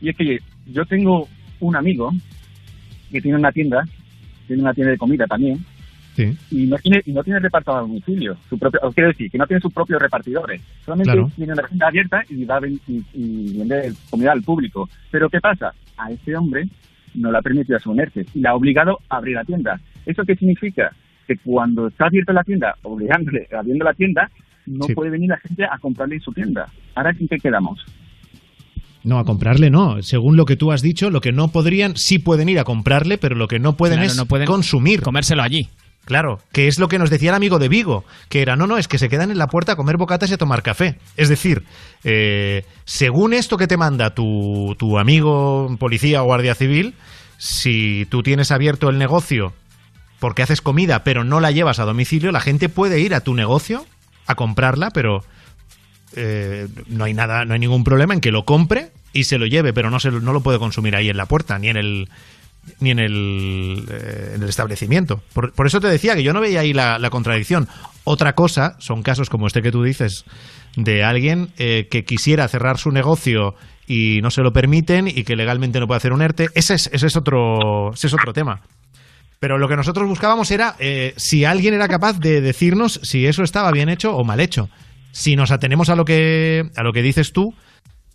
Y es que yo tengo un amigo que tiene una tienda, tiene una tienda de comida también, Sí. y no tiene y no tiene reparto a domicilio, su propio, o quiero decir, que no tiene sus propios repartidores. Solamente Claro. tiene una tienda abierta y va a ven- y, y vende comida al público. Pero ¿qué pasa? A ese hombre no le ha permitido ERTE y le ha obligado a abrir la tienda. ¿Eso qué significa? Que cuando está abierta la tienda, obligándole, abriendo la tienda, no Sí. puede venir la gente a comprarle en su tienda. Ahora, ¿en qué quedamos? No, a comprarle no. Según lo que tú has dicho, lo que no podrían, sí pueden ir a comprarle, pero lo que no pueden Claro, es no pueden consumir. Comérselo allí. Claro, que es lo que nos decía el amigo de Vigo, que era, no, no, es que se quedan en la puerta a comer bocatas y a tomar café. Es decir, eh, según esto que te manda tu, tu amigo policía o guardia civil, si tú tienes abierto el negocio porque haces comida pero no la llevas a domicilio, la gente puede ir a tu negocio a comprarla, pero eh, no hay nada, no hay ningún problema en que lo compre y se lo lleve, pero no, se, no lo puede consumir ahí en la puerta, ni en el ni en el, eh, en el establecimiento. Por, eso te decía que yo no veía ahí la, la contradicción. Otra cosa son casos como este que tú dices, de alguien eh, que quisiera cerrar su negocio y no se lo permiten y que legalmente no puede hacer un ERTE. Ese es, ese es, otro, ese es otro tema. Pero lo que nosotros buscábamos era eh, si alguien era capaz de decirnos si eso estaba bien hecho o mal hecho. Si nos atenemos a lo que, a lo que dices tú,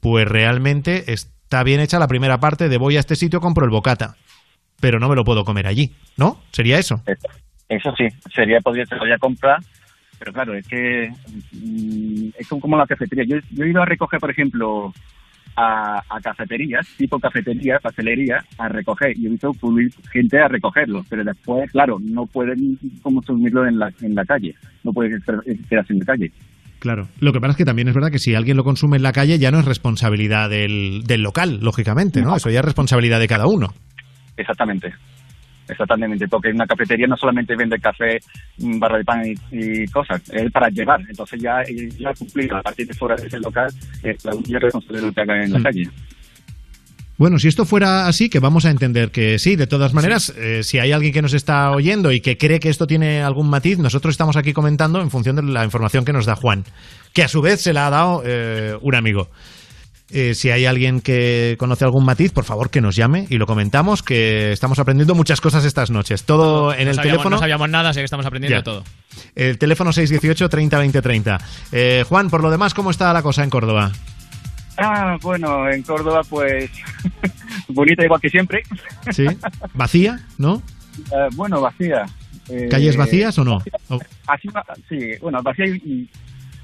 pues realmente está bien hecha la primera parte de voy a este sitio, compro el bocata, pero no me lo puedo comer allí, ¿no? ¿Sería eso? Eso sí, sería podría se podría comprar, pero claro, es que mm, es como la cafetería. Yo, yo he ido a recoger, por ejemplo, a, a cafeterías, tipo cafetería, pastelería, a recoger y he visto gente a recogerlo, pero después, claro, no pueden consumirlo en la, en la calle, no puede quedarse en la calle. Claro. Lo que pasa es que también es verdad que si alguien lo consume en la calle ya no es responsabilidad del, del local, lógicamente, ¿no? Eso ya es responsabilidad de cada uno. Exactamente. Exactamente, porque una cafetería no solamente vende café, mm, barra de pan y, y cosas, es para llevar. Entonces ya, ya cumplido a partir de fuera de ese local, eh, la única responsabilidad lo que haga en la Mm. calle. Bueno, si esto fuera así, que vamos a entender que sí, de todas maneras, eh, si hay alguien que nos está oyendo y que cree que esto tiene algún matiz, nosotros estamos aquí comentando en función de la información que nos da Juan, que a su vez se la ha dado eh, un amigo. Eh, si hay alguien que conoce algún matiz, por favor que nos llame y lo comentamos, que estamos aprendiendo muchas cosas estas noches. Todo en no el sabíamos, teléfono. No sabíamos nada, así que estamos aprendiendo Ya. todo. El teléfono 618 30 20 30. Eh, Juan, por lo demás, ¿cómo está la cosa en Córdoba? Ah, bueno, en Córdoba, pues, *laughs* bonita igual que siempre. ¿Sí? ¿Vacía? ¿No? *laughs* Eh, bueno, vacía. Eh, ¿Calles vacías o no? Así, va- sí, bueno, vacía y, y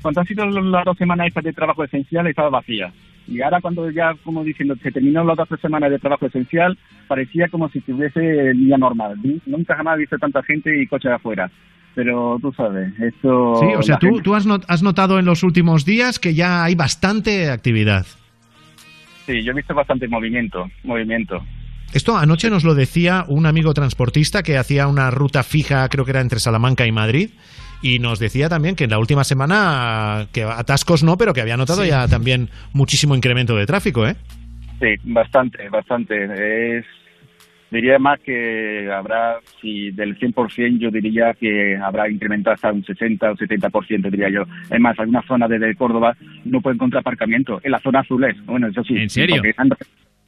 cuando han sido las dos semanas estas de trabajo esencial estaba vacía. Y ahora cuando ya, como diciendo, se terminó las dos semanas de trabajo esencial, parecía como si estuviese el día normal. Nunca jamás he visto tanta gente y coches afuera. pero tú sabes, esto... Sí, o sea, tú, gente- tú has, not- has notado en los últimos días que ya hay bastante actividad. Sí, yo he visto bastante movimiento, movimiento. Esto anoche nos lo decía un amigo transportista que hacía una ruta fija, creo que era entre Salamanca y Madrid, y nos decía también que en la última semana, que atascos no, pero que había notado Sí. ya también muchísimo incremento de tráfico, ¿eh? Sí, bastante, bastante. Es, diría más que habrá, si del 100% yo diría que habrá incrementado hasta un 60 o 70%, diría yo. Es más, algunas zonas desde Córdoba no pueden encontrar aparcamiento. En la zona azules, bueno, eso sí. ¿En serio?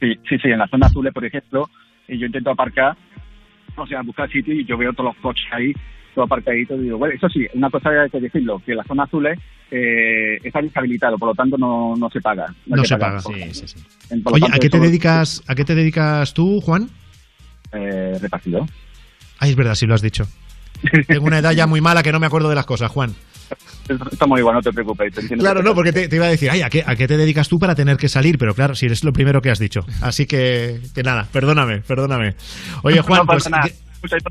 Sí, sí, sí, en la zona azules, por ejemplo, y yo intento aparcar, o sea, buscar sitio y yo veo todos los coches ahí, todo aparcadito, digo, bueno, eso sí, una cosa hay que decirlo, que la zona azules eh, está deshabilitado, por lo tanto no, no se paga. No se paga. En- por lo Oye, tanto, ¿a qué te dedicas, a qué te dedicas tú, Juan? Eh, repartidor. Ay, es verdad, sí lo has dicho. Tengo una edad ya muy mala que no me acuerdo de las cosas, Juan. Estamos igual, no te preocupes. te Claro, no, porque te, te iba a decir, ay, ¿a qué, ¿a qué te dedicas tú para tener que salir? Pero claro, si es lo primero que has dicho. Así que, que nada, perdóname, perdóname. Oye, Juan, No pues, información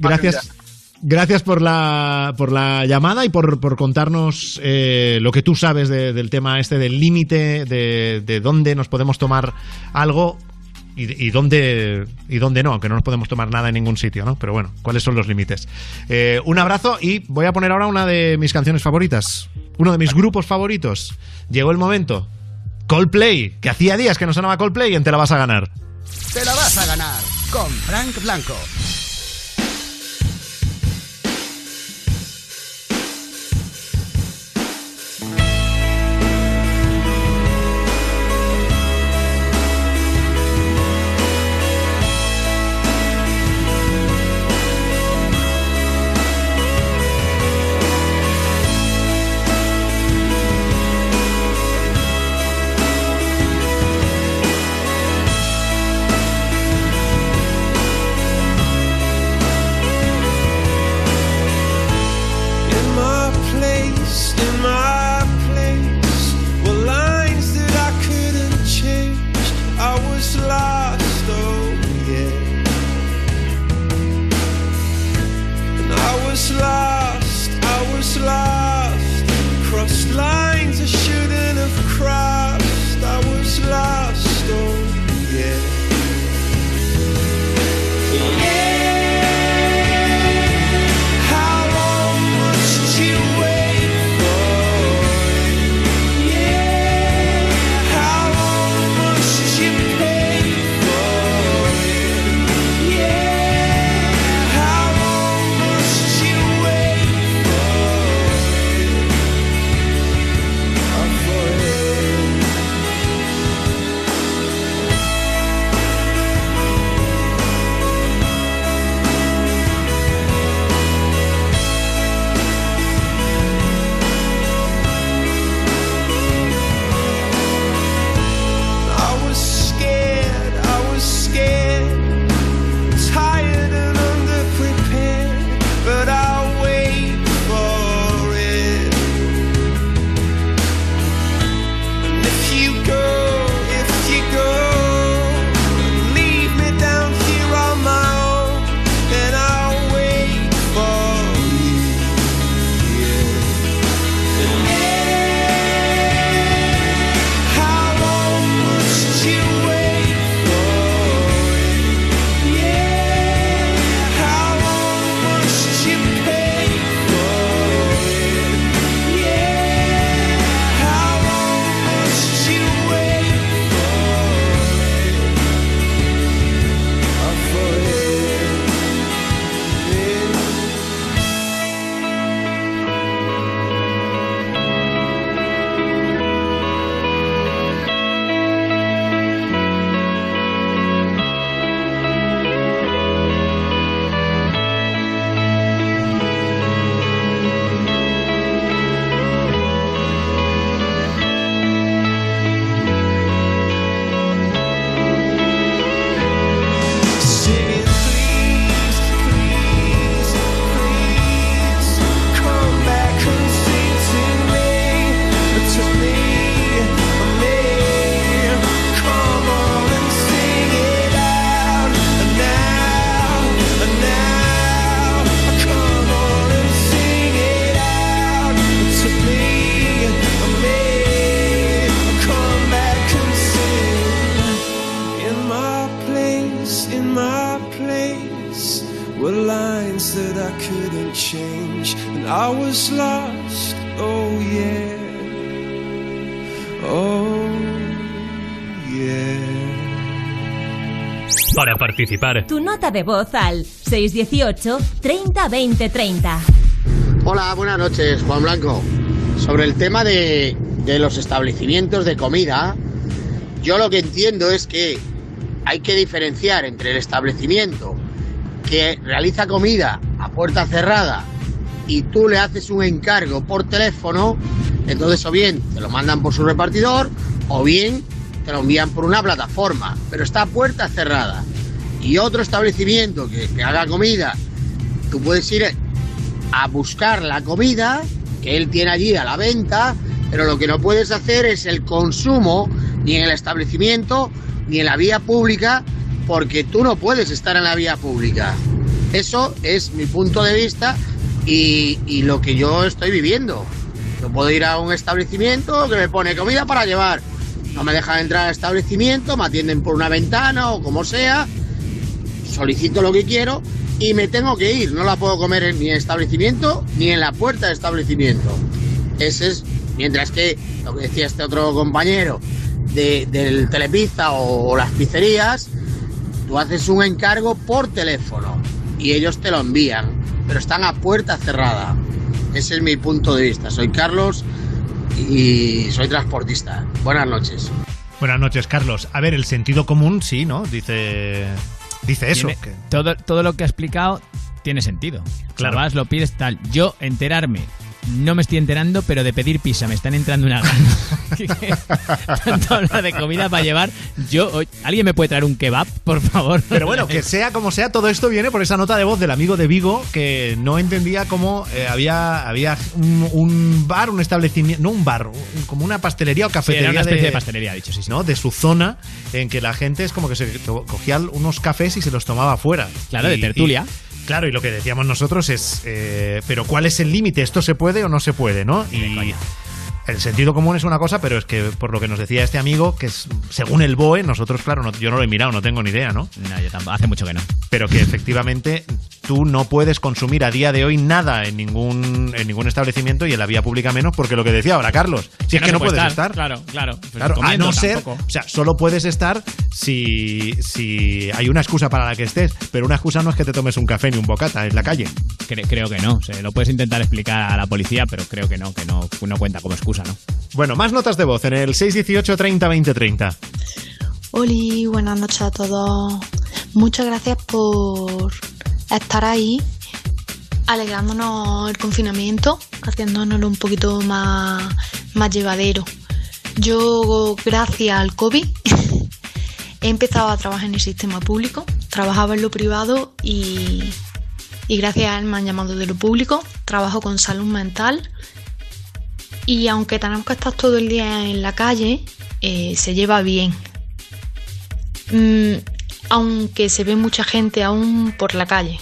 gracias, gracias por la, por la llamada y por, por contarnos eh, lo que tú sabes de- del tema este, del límite, de, de dónde nos podemos tomar algo y, y dónde, y dónde no, aunque no nos podemos tomar nada en ningún sitio, ¿no? Pero bueno, ¿cuáles son los límites? Eh, un abrazo y voy a poner ahora una de mis canciones favoritas, uno de mis grupos favoritos. Llegó el momento. Coldplay, que hacía días que no sonaba Coldplay en Te la vas a ganar. Te la vas a ganar con Frank Blanco. Participar, tu nota de voz al 618 30 20 30. Hola, buenas noches, Juan Blanco. Sobre el tema de, de los establecimientos de comida, yo lo que entiendo es que hay que diferenciar entre el establecimiento que realiza comida a puerta cerrada y tú le haces un encargo por teléfono, entonces o bien te lo mandan por su repartidor o bien te lo envían por una plataforma, pero está a puerta cerrada. Y otro establecimiento que, que haga comida, tú puedes ir a buscar la comida que él tiene allí a la venta, pero lo que no puedes hacer es el consumo ni en el establecimiento ni en la vía pública, porque tú no puedes estar en la vía pública. Eso es mi punto de vista y, lo que yo estoy viviendo. Yo puedo ir a un establecimiento que me pone comida para llevar. No me dejan entrar al establecimiento, me atienden por una ventana o como sea. Solicito lo que quiero y me tengo que ir. No la puedo comer en en establecimiento ni en la puerta del establecimiento. Ese es, mientras que lo que decía este otro compañero de- del telepizza o, las pizzerías, tú haces un encargo por teléfono y ellos te lo envían, pero están a puerta cerrada. Ese es mi punto de vista. Soy Carlos y soy transportista. Buenas noches. Buenas noches, Carlos. A ver, el sentido común, sí, ¿no? Dice, dice eso. Tiene- que- todo, todo lo que ha explicado tiene sentido. Claro. Lo pides tal. Yo enterarme. No me estoy enterando, pero de pedir pizza me están entrando una gana. *laughs* *laughs* Tanto hablar de comida para llevar. Yo, ¿alguien me puede traer un kebab, por favor? Pero bueno, que *laughs* sea como sea, todo esto viene por esa nota de voz del amigo de Vigo que no entendía cómo eh, había, había un, un bar, un establecimiento, no un bar, un- como una pastelería o Sí, cafetería. era una especie de pastelería, dicho, sí, sí. ¿no? De su zona, en que la gente es como que se cogía unos cafés y se los tomaba afuera. Claro, de tertulia. y- Claro, y lo que decíamos nosotros es, eh, pero ¿cuál es el límite? ¿Esto se puede o no se puede? ¿no? Y el sentido común es una cosa, pero es que por lo que nos decía este amigo, que es, según el BOE, nosotros, claro, no- yo no lo he mirado, no tengo ni idea, ¿no? No, yo tampoco. Hace mucho que no. Pero que efectivamente tú no puedes consumir a día de hoy nada en ningún, en ningún establecimiento y en la vía pública menos, porque lo que decía ahora Carlos, si es que no, puedes estar. Claro, claro. Pues Claro, a no ser, tampoco. o sea, solo puedes estar si, si hay una excusa para la que estés, pero una excusa no es que te tomes un café ni un bocata en la calle. Cre- creo que no. Lo puedes intentar explicar a la policía, pero creo que no, que no, no cuenta como excusa, ¿no? Bueno, más notas de voz en el 618 30 20 30. Oli, buenas noches a todos. Muchas gracias por estar ahí, alegrándonos el confinamiento, haciéndonoslo un poquito más, más llevadero. Yo, gracias al COVID, *laughs* he empezado a trabajar en el sistema público, trabajaba en lo privado y, y gracias a él me han llamado de lo público, trabajo con salud mental y aunque tenemos que estar todo el día en la calle, eh, se lleva bien. Mm, aunque se ve mucha gente aún por la calle.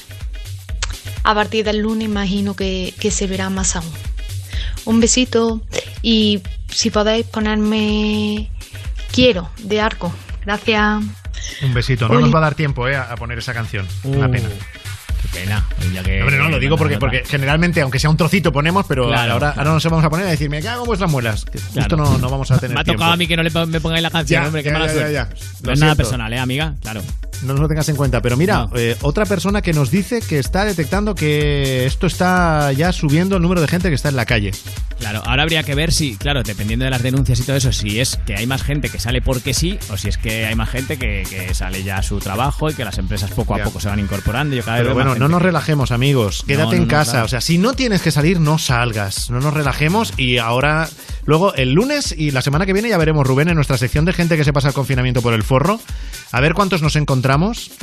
A partir del lunes imagino que, que se verá más aún. Un besito y si podéis ponerme quiero de arco. Gracias. Un besito. No nos va a dar tiempo eh, a a poner esa canción. Una Uh, pena. Pena. Ya que, Hombre, no, lo digo porque, porque generalmente, aunque sea un trocito, ponemos, pero Claro, ahora, ahora nos vamos a poner a decir, me cago en vuestras muelas. Que Claro. No, no vamos a tener *laughs* Me ha tiempo. tocado a mí que no le me pongáis la canción, Ya, hombre, qué ya, mala ya, suerte. No es nada personal, ¿eh, amiga? Claro. No nos lo tengas en cuenta. Pero mira, eh, otra persona que nos dice que está detectando que esto está ya subiendo el número de gente que está en la calle. Claro, ahora habría que ver si, claro, dependiendo de las denuncias y todo eso, si es que hay más gente que sale porque sí o si es que hay más gente que, que sale ya a su trabajo y que las empresas poco a Ya. poco se van incorporando. Yo cada vez Pero bueno, no nos relajemos, amigos. Quédate No, en no, casa. claro. O sea, si no tienes que salir, no salgas. No nos relajemos. Y ahora, luego, el lunes y la semana que viene ya veremos, Rubén, en nuestra sección de gente que se pasa el confinamiento por el forro. A ver cuántos nos encontramos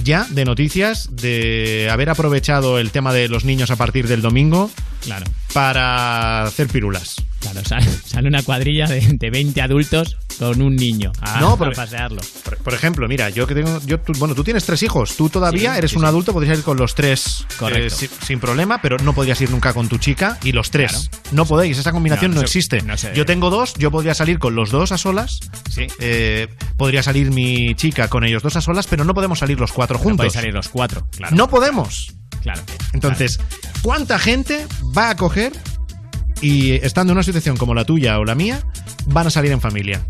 ya de noticias de haber aprovechado el tema de los niños a partir del domingo Claro. para hacer pirulas. Claro, sale, *laughs* sale una cuadrilla de, de 20 adultos con un niño a, No, a porque- pasearlo. Por, por ejemplo, mira, yo que tengo. Yo, tú- bueno, tú tienes tres hijos. Tú todavía Sí, eres sí, un sí. adulto, podrías ir con los tres eh, sin, sin problema, pero no podrías ir nunca con tu chica y los tres. Claro. No podéis, esa combinación No, no, no se- existe. no se- Yo tengo dos, yo podría salir con los dos a solas. Sí. eh, podría salir mi chica con ellos dos a solas, pero no podemos salir los cuatro No juntos. podéis salir los cuatro, claro. No podemos. Claro. Entonces, ¿cuánta gente va a coger y estando en una situación como la tuya o la mía, van a salir en familia.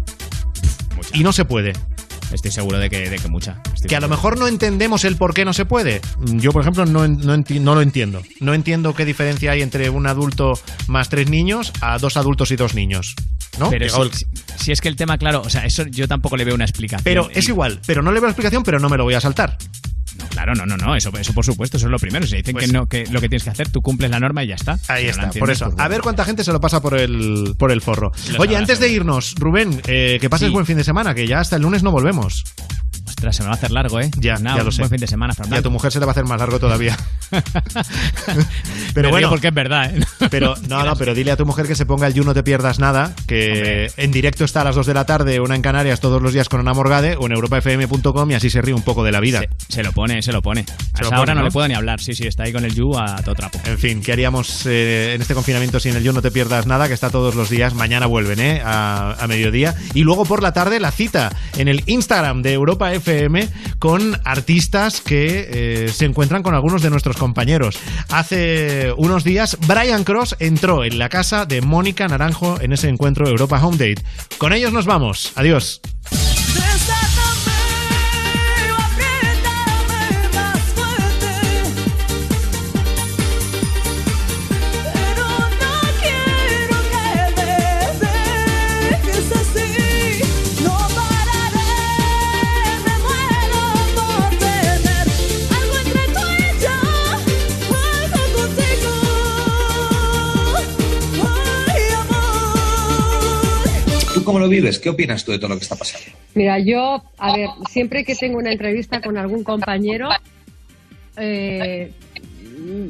Y no se puede. Estoy seguro de que, de que mucha. Estoy Que a lo mejor no entendemos el por qué no se puede. Yo, por ejemplo, no, no, enti- no lo entiendo. No entiendo qué diferencia hay entre un adulto más tres niños a dos adultos y dos niños. ¿No? Pero si, el- si es que el tema, claro, o sea, eso yo tampoco le veo una explicación. Pero es igual, pero no le veo explicación, pero no me lo voy a saltar. No, claro, no, no, no, eso, eso por supuesto, eso es lo primero. Si dicen Pues- que no, que lo que tienes que hacer, tú cumples la norma y ya está. Ahí no está, por eso. pues A ver cuánta gente se lo pasa por el, por el forro. Oye, antes de irnos, Rubén, eh, que pases Sí. buen fin de semana, que ya hasta el lunes no volvemos. Ostras, se me va a hacer largo, ¿eh? Ya, Nada, ya lo un sé. buen fin de semana, Fran Y a tu mujer se le va a hacer más largo todavía. *laughs* Pero bueno, porque es verdad, ¿eh? *laughs* pero no, no, pero dile a tu mujer que se ponga el You No Te Pierdas Nada, que en directo está a las 2 de la tarde, una en Canarias todos los días con Ana Morgade o en europafm.com y así se ríe un poco de la vida. Se, se lo pone, se lo pone. A esa hora no, ¿no? le puedo ni hablar. Sí, sí, está ahí con el You a todo trapo. En fin, ¿qué haríamos eh, en este confinamiento sin el Yo No Te Pierdas Nada? Que está todos los días. Mañana vuelven, ¿eh? A, a mediodía. Y luego por la tarde la cita en el Instagram de Europa FM con artistas que eh, se encuentran con algunos de nuestros compañeros. Hace unos días, Brian Cross entró en la casa de Mónica Naranjo en ese encuentro Europa Home Date. Con ellos nos vamos. Adiós. ¿Tú cómo lo vives? ¿Qué opinas tú de todo lo que está pasando? Mira, yo, a ver, siempre que tengo una entrevista con algún compañero, eh,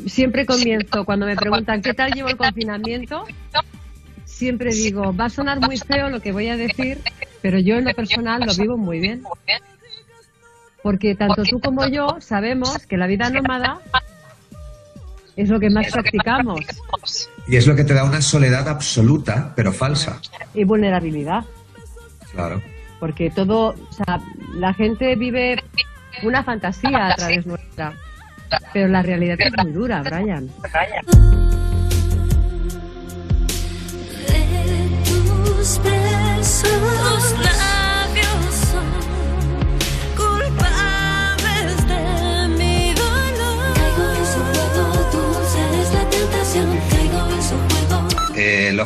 siempre comienzo, cuando me preguntan qué tal llevo el confinamiento, siempre digo, va a sonar muy feo lo que voy a decir, pero yo en lo personal lo vivo muy bien. Porque tanto tú como yo sabemos que la vida nómada es lo que más practicamos Y es lo que te da una soledad absoluta, pero falsa. y vulnerabilidad. Claro. porque todo, o sea, la gente vive una fantasía a través nuestra, pero la realidad es muy dura, Brian. Tus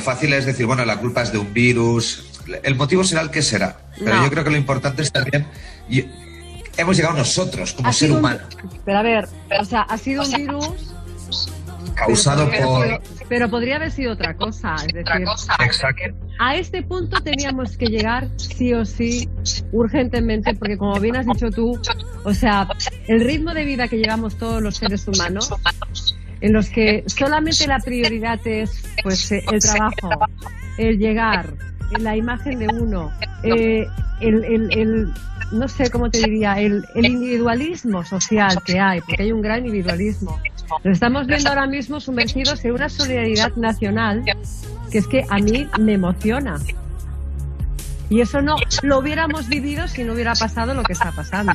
fácil es decir, bueno, la culpa es de un virus. El motivo será el que será. Pero No. yo creo que lo importante es también. y- hemos llegado nosotros como Ha ser un- humano, Pero a ver, o sea, ha sido un virus, causado pero por. podría, pero podría haber sido otra cosa, es decir, Exacto. a este punto teníamos que llegar sí o sí, urgentemente, porque como bien has dicho tú, o sea, el ritmo de vida que llevamos todos los seres humanos, en los que solamente la prioridad es pues eh, el trabajo, el llegar, eh, la imagen de uno, eh, el, el- el- no sé cómo te diría, el, el individualismo social que hay, porque hay un gran individualismo. Lo estamos viendo ahora mismo sumergidos en una solidaridad nacional que es que a mí me emociona. Y eso no lo hubiéramos vivido si no hubiera pasado lo que está pasando.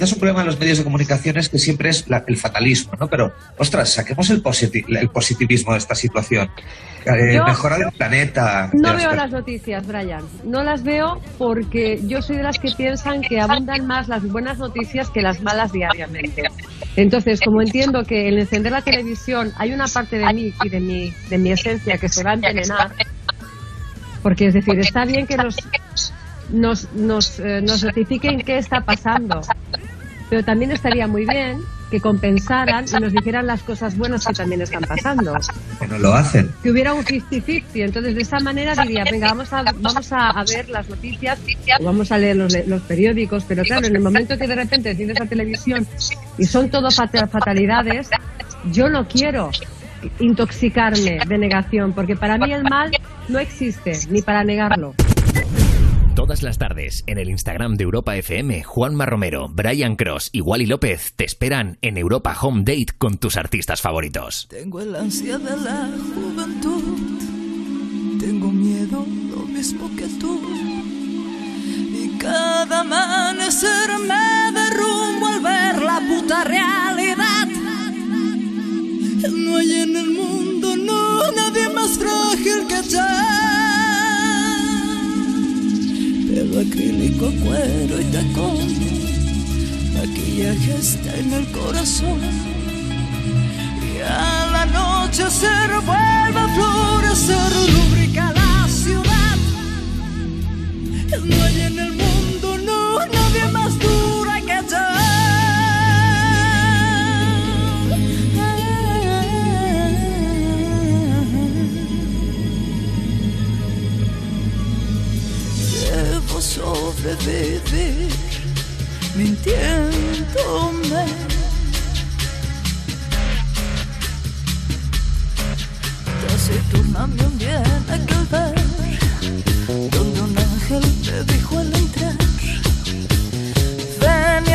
Quizás un problema en los medios de comunicación es que siempre es la- el fatalismo, ¿no? Pero, ostras, saquemos el, positi- el positivismo de esta situación. Eh, Yo- mejorar el planeta. No veo las noticias, Brian. No las veo porque yo soy de las que piensan que abundan más las buenas noticias que las malas diariamente. Entonces, como entiendo que el encender la televisión hay una parte de mí y de mi, de mi esencia que se va a envenenar, porque es decir, está bien que nos, nos, nos, eh, nos notifiquen qué está pasando, pero también estaría muy bien que compensaran y nos dijeran las cosas buenas que también están pasando Que no lo hacen. que hubiera un 50-50. Entonces, de esa manera diría, venga, vamos a, vamos a, ver las noticias o vamos a leer los, los periódicos. Pero claro, en el momento que de repente enciendes la televisión y son todo fat- fatalidades, yo no quiero intoxicarme de negación, porque para mí el mal no existe, ni para negarlo. Todas las tardes, en el Instagram de Europa FM, Juanma Romero, Brian Cross y Wally López te esperan en Europa Home Date con tus artistas favoritos. Tengo el ansia de la juventud. Tengo miedo lo mismo que tú. Y cada amanecer me derrumbo al ver la puta realidad. No hay en el mundo, no, nadie más frágil que yo. Acrílico, cuero y tacón. Maquillaje está en el corazón. Y al anochecer vuelve a florecer, lubrica la ciudad. No hay en el mundo, sobrevivir mintiéndome. Taciturna me hundía en aquel bar donde un ángel me dijo al entrar Ven y